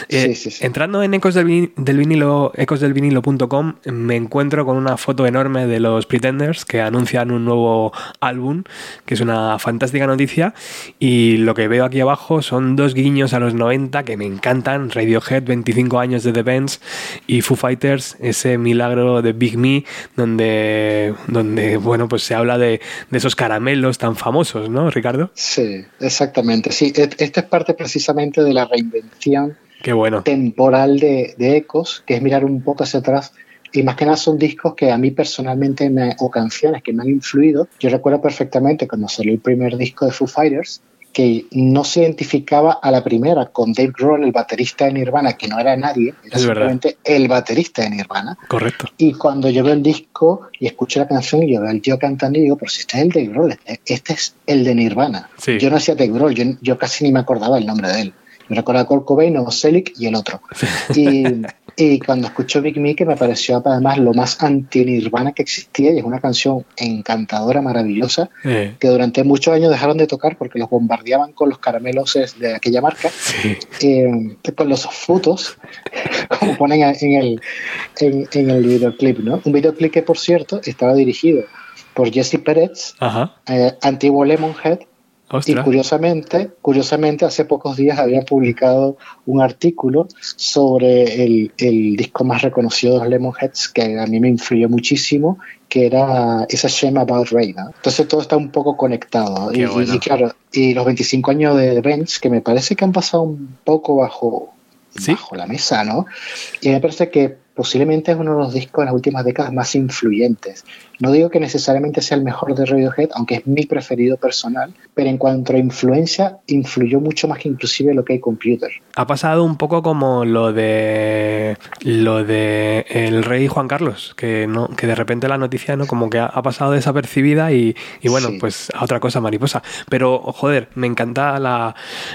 Eh, Sí, sí, sí. Entrando en ecos del, vin- del vinilo, ecosdelvinilo.com me encuentro con una foto enorme de los Pretenders que anuncian un nuevo álbum, que es una fantástica noticia y lo que veo aquí abajo son dos guiños a los 90 que me encantan, Radiohead 25 años de The Bends y Foo Fighters ese milagro de Big Me donde, donde bueno, pues se habla de, de esos caramelos tan famosos, ¿no, Ricardo? Sí, exactamente. Sí, esta es parte precisamente de la reinvención Qué bueno. temporal de, de Ecos, que es mirar un poco hacia atrás. Y más que nada son discos que a mí personalmente, me- o canciones que me han influido. Yo recuerdo perfectamente cuando salió el primer disco de Foo Fighters, que no se identificaba a la primera con Dave Grohl, el baterista de Nirvana, que no era nadie, era Es verdad. simplemente el baterista de Nirvana. Correcto. Y cuando yo veo el disco y escucho la canción y yo veo al tío cantando y digo, pero si este es el de Grohl, este, este es el de Nirvana. Sí. Yo no hacía Dave Grohl, yo, yo casi ni me acordaba el nombre de él. Yo recordaba Kurt Cobain, Novoselic y el otro. Y, y cuando escucho Big Me, que me pareció además lo más anti-Nirvana que existía, y es una canción encantadora, maravillosa, que durante muchos años dejaron de tocar porque los bombardeaban con los caramelos de aquella marca sí. eh, con los frutos, como ponen en el, en, en el videoclip, ¿no? Un videoclip que, por cierto, estaba dirigido por Jesse Pérez, eh, antiguo Lemonhead, y curiosamente, curiosamente, hace pocos días había publicado un artículo sobre el, el disco más reconocido de los Lemonheads, que a mí me influyó muchísimo, que era esa Shame About Ray, ¿no? Entonces todo está un poco conectado. Y, y- bueno. y claro, y los 25 años de Benz, que me parece que han pasado un poco bajo, Sí. bajo la mesa, ¿no? Y me parece que posiblemente es uno de los discos de las últimas décadas más influyentes. No digo que necesariamente sea el mejor de Radiohead, aunque es mi preferido personal, pero en cuanto a influencia, influyó mucho más que inclusive lo que hay Computer. Ha pasado un poco como lo de lo de el rey Juan Carlos, que no, que de repente la noticia no como que ha, ha pasado desapercibida y, y bueno, Sí. pues a otra cosa mariposa. Pero joder, me encanta la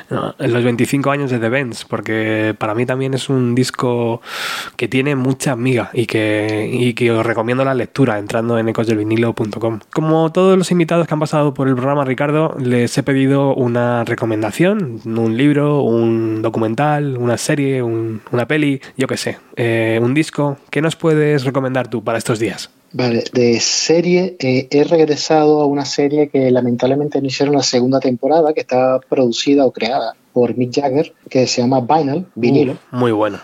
los 25 años de The Bends, porque para mí también es un disco que tiene mucha amiga y que, y que os recomiendo la lectura entrando en ecosdelvinilo.com. Como todos los invitados que han pasado por el programa, Ricardo, les he pedido una recomendación, un libro, un documental, una serie, un- una peli, yo qué sé, eh, un disco. ¿Qué nos puedes recomendar tú para estos días? Vale, de serie, eh, he regresado a una serie que lamentablemente no hicieron la segunda temporada, que está producida o creada por Mick Jagger, que se llama Vinyl, vinilo. Uh, muy bueno.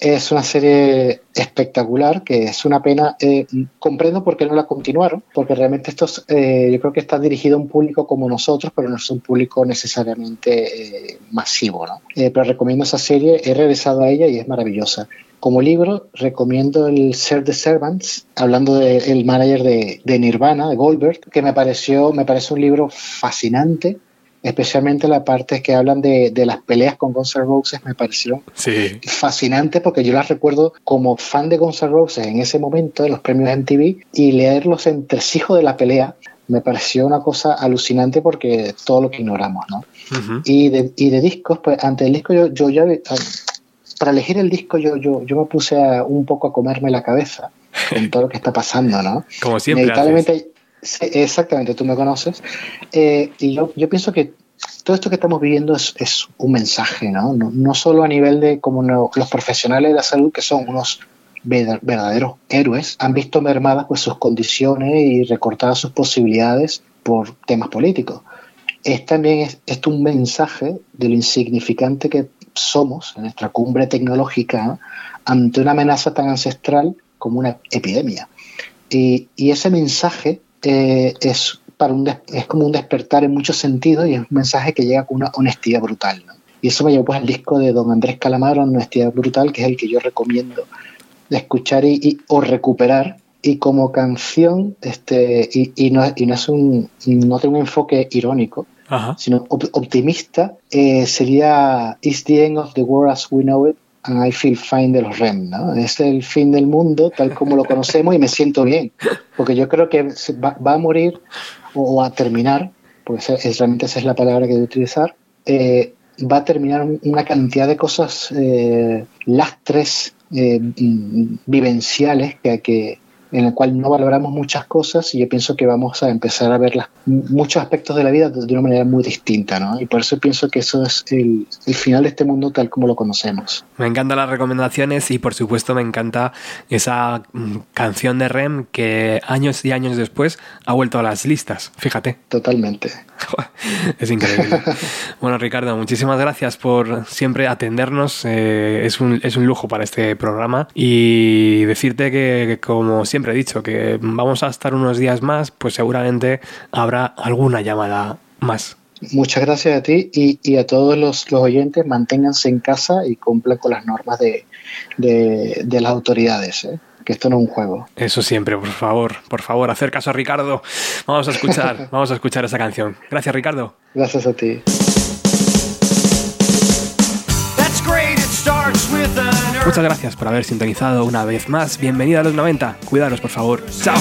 Es una serie espectacular, que es una pena. eh, comprendo por qué no la continuaron, porque realmente esto es, eh, yo creo que está dirigido a un público como nosotros, pero no es un público necesariamente eh, masivo. ¿no? Eh, pero recomiendo esa serie, he regresado a ella y es maravillosa. Como libro, recomiendo el Ser the Servants, hablando del manager de, de Nirvana, de Goldberg, que me pareció, me parece un libro fascinante, especialmente la parte que hablan de, de las peleas con Guns N' Roses, me parecieron Sí. fascinante porque yo las recuerdo como fan de Guns N' Roses en ese momento de los premios MTV y leer los entresijos de la pelea me pareció una cosa alucinante porque todo lo que ignoramos, ¿no? Y de, y de discos, pues ante el disco yo, yo ya para elegir el disco yo, yo, yo me puse a- un poco a comerme la cabeza con todo lo que está pasando, ¿no? Como siempre. haces. Sí, exactamente, tú me conoces. Eh, y yo, yo pienso que todo esto que estamos viviendo es, es un mensaje, ¿no? ¿no? No solo a nivel de como los profesionales de la salud, que son unos ver- verdaderos héroes, han visto mermadas sus condiciones y recortadas sus posibilidades por temas políticos. Es también es, un mensaje de lo insignificante que somos en nuestra cumbre tecnológica ¿no? ante una amenaza tan ancestral como una epidemia. Y, y ese mensaje eh, es, para un es como un despertar en muchos sentidos y es un mensaje que llega con una honestidad brutal. ¿no? Y eso me llevó pues al disco de don Andrés Calamaro, Honestidad Brutal, que es el que yo recomiendo escuchar y, y- o recuperar. Y como canción, este, y, y no, y no es un, no tiene un enfoque irónico, Ajá. sino op- optimista, eh, sería It's the end of the world as we know it and I feel fine de los REM, ¿no? Es el fin del mundo tal como lo conocemos y me siento bien, porque yo creo que va, va a morir o, a terminar, porque es, realmente esa es la palabra que voy utilizar, eh, va a terminar un- una cantidad de cosas eh, lastres eh, mm, vivenciales que, que en el cual no valoramos muchas cosas y yo pienso que vamos a empezar a ver las- muchos aspectos de la vida de una manera muy distinta, ¿no? Y por eso pienso que eso es el, el final de este mundo tal como lo conocemos. Me encantan las recomendaciones y por supuesto me encanta esa mm, canción de Rem que años y años después ha vuelto a las listas. Fíjate. Totalmente. Es increíble. Bueno, Ricardo, muchísimas gracias por siempre atendernos. Eh, es, un, es un lujo para este programa. Y decirte que, como siempre he dicho, que vamos a estar unos días más, pues seguramente habrá alguna llamada más. Muchas gracias a ti y, a todos los, los oyentes. Manténganse en casa y cumplan con las normas de, de, de las autoridades. ¿eh? Que esto no es un juego. Eso siempre, por favor, por favor, hacer caso a Ricardo. Vamos a escuchar, vamos a escuchar esa canción. Gracias, Ricardo. Gracias a ti. Muchas gracias por haber sintonizado una vez más. Bienvenida a los 90. Cuidaros, por favor. Chao.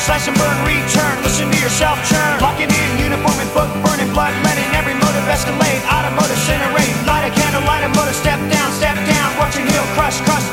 Slash and burn, return. Listen to yourself churn. Locking in, uniform and book, burning blood, letting every motive escalate. Automotive incinerate, light a candle, light a motor, step down, step down. Watch Watching heel crush, crush,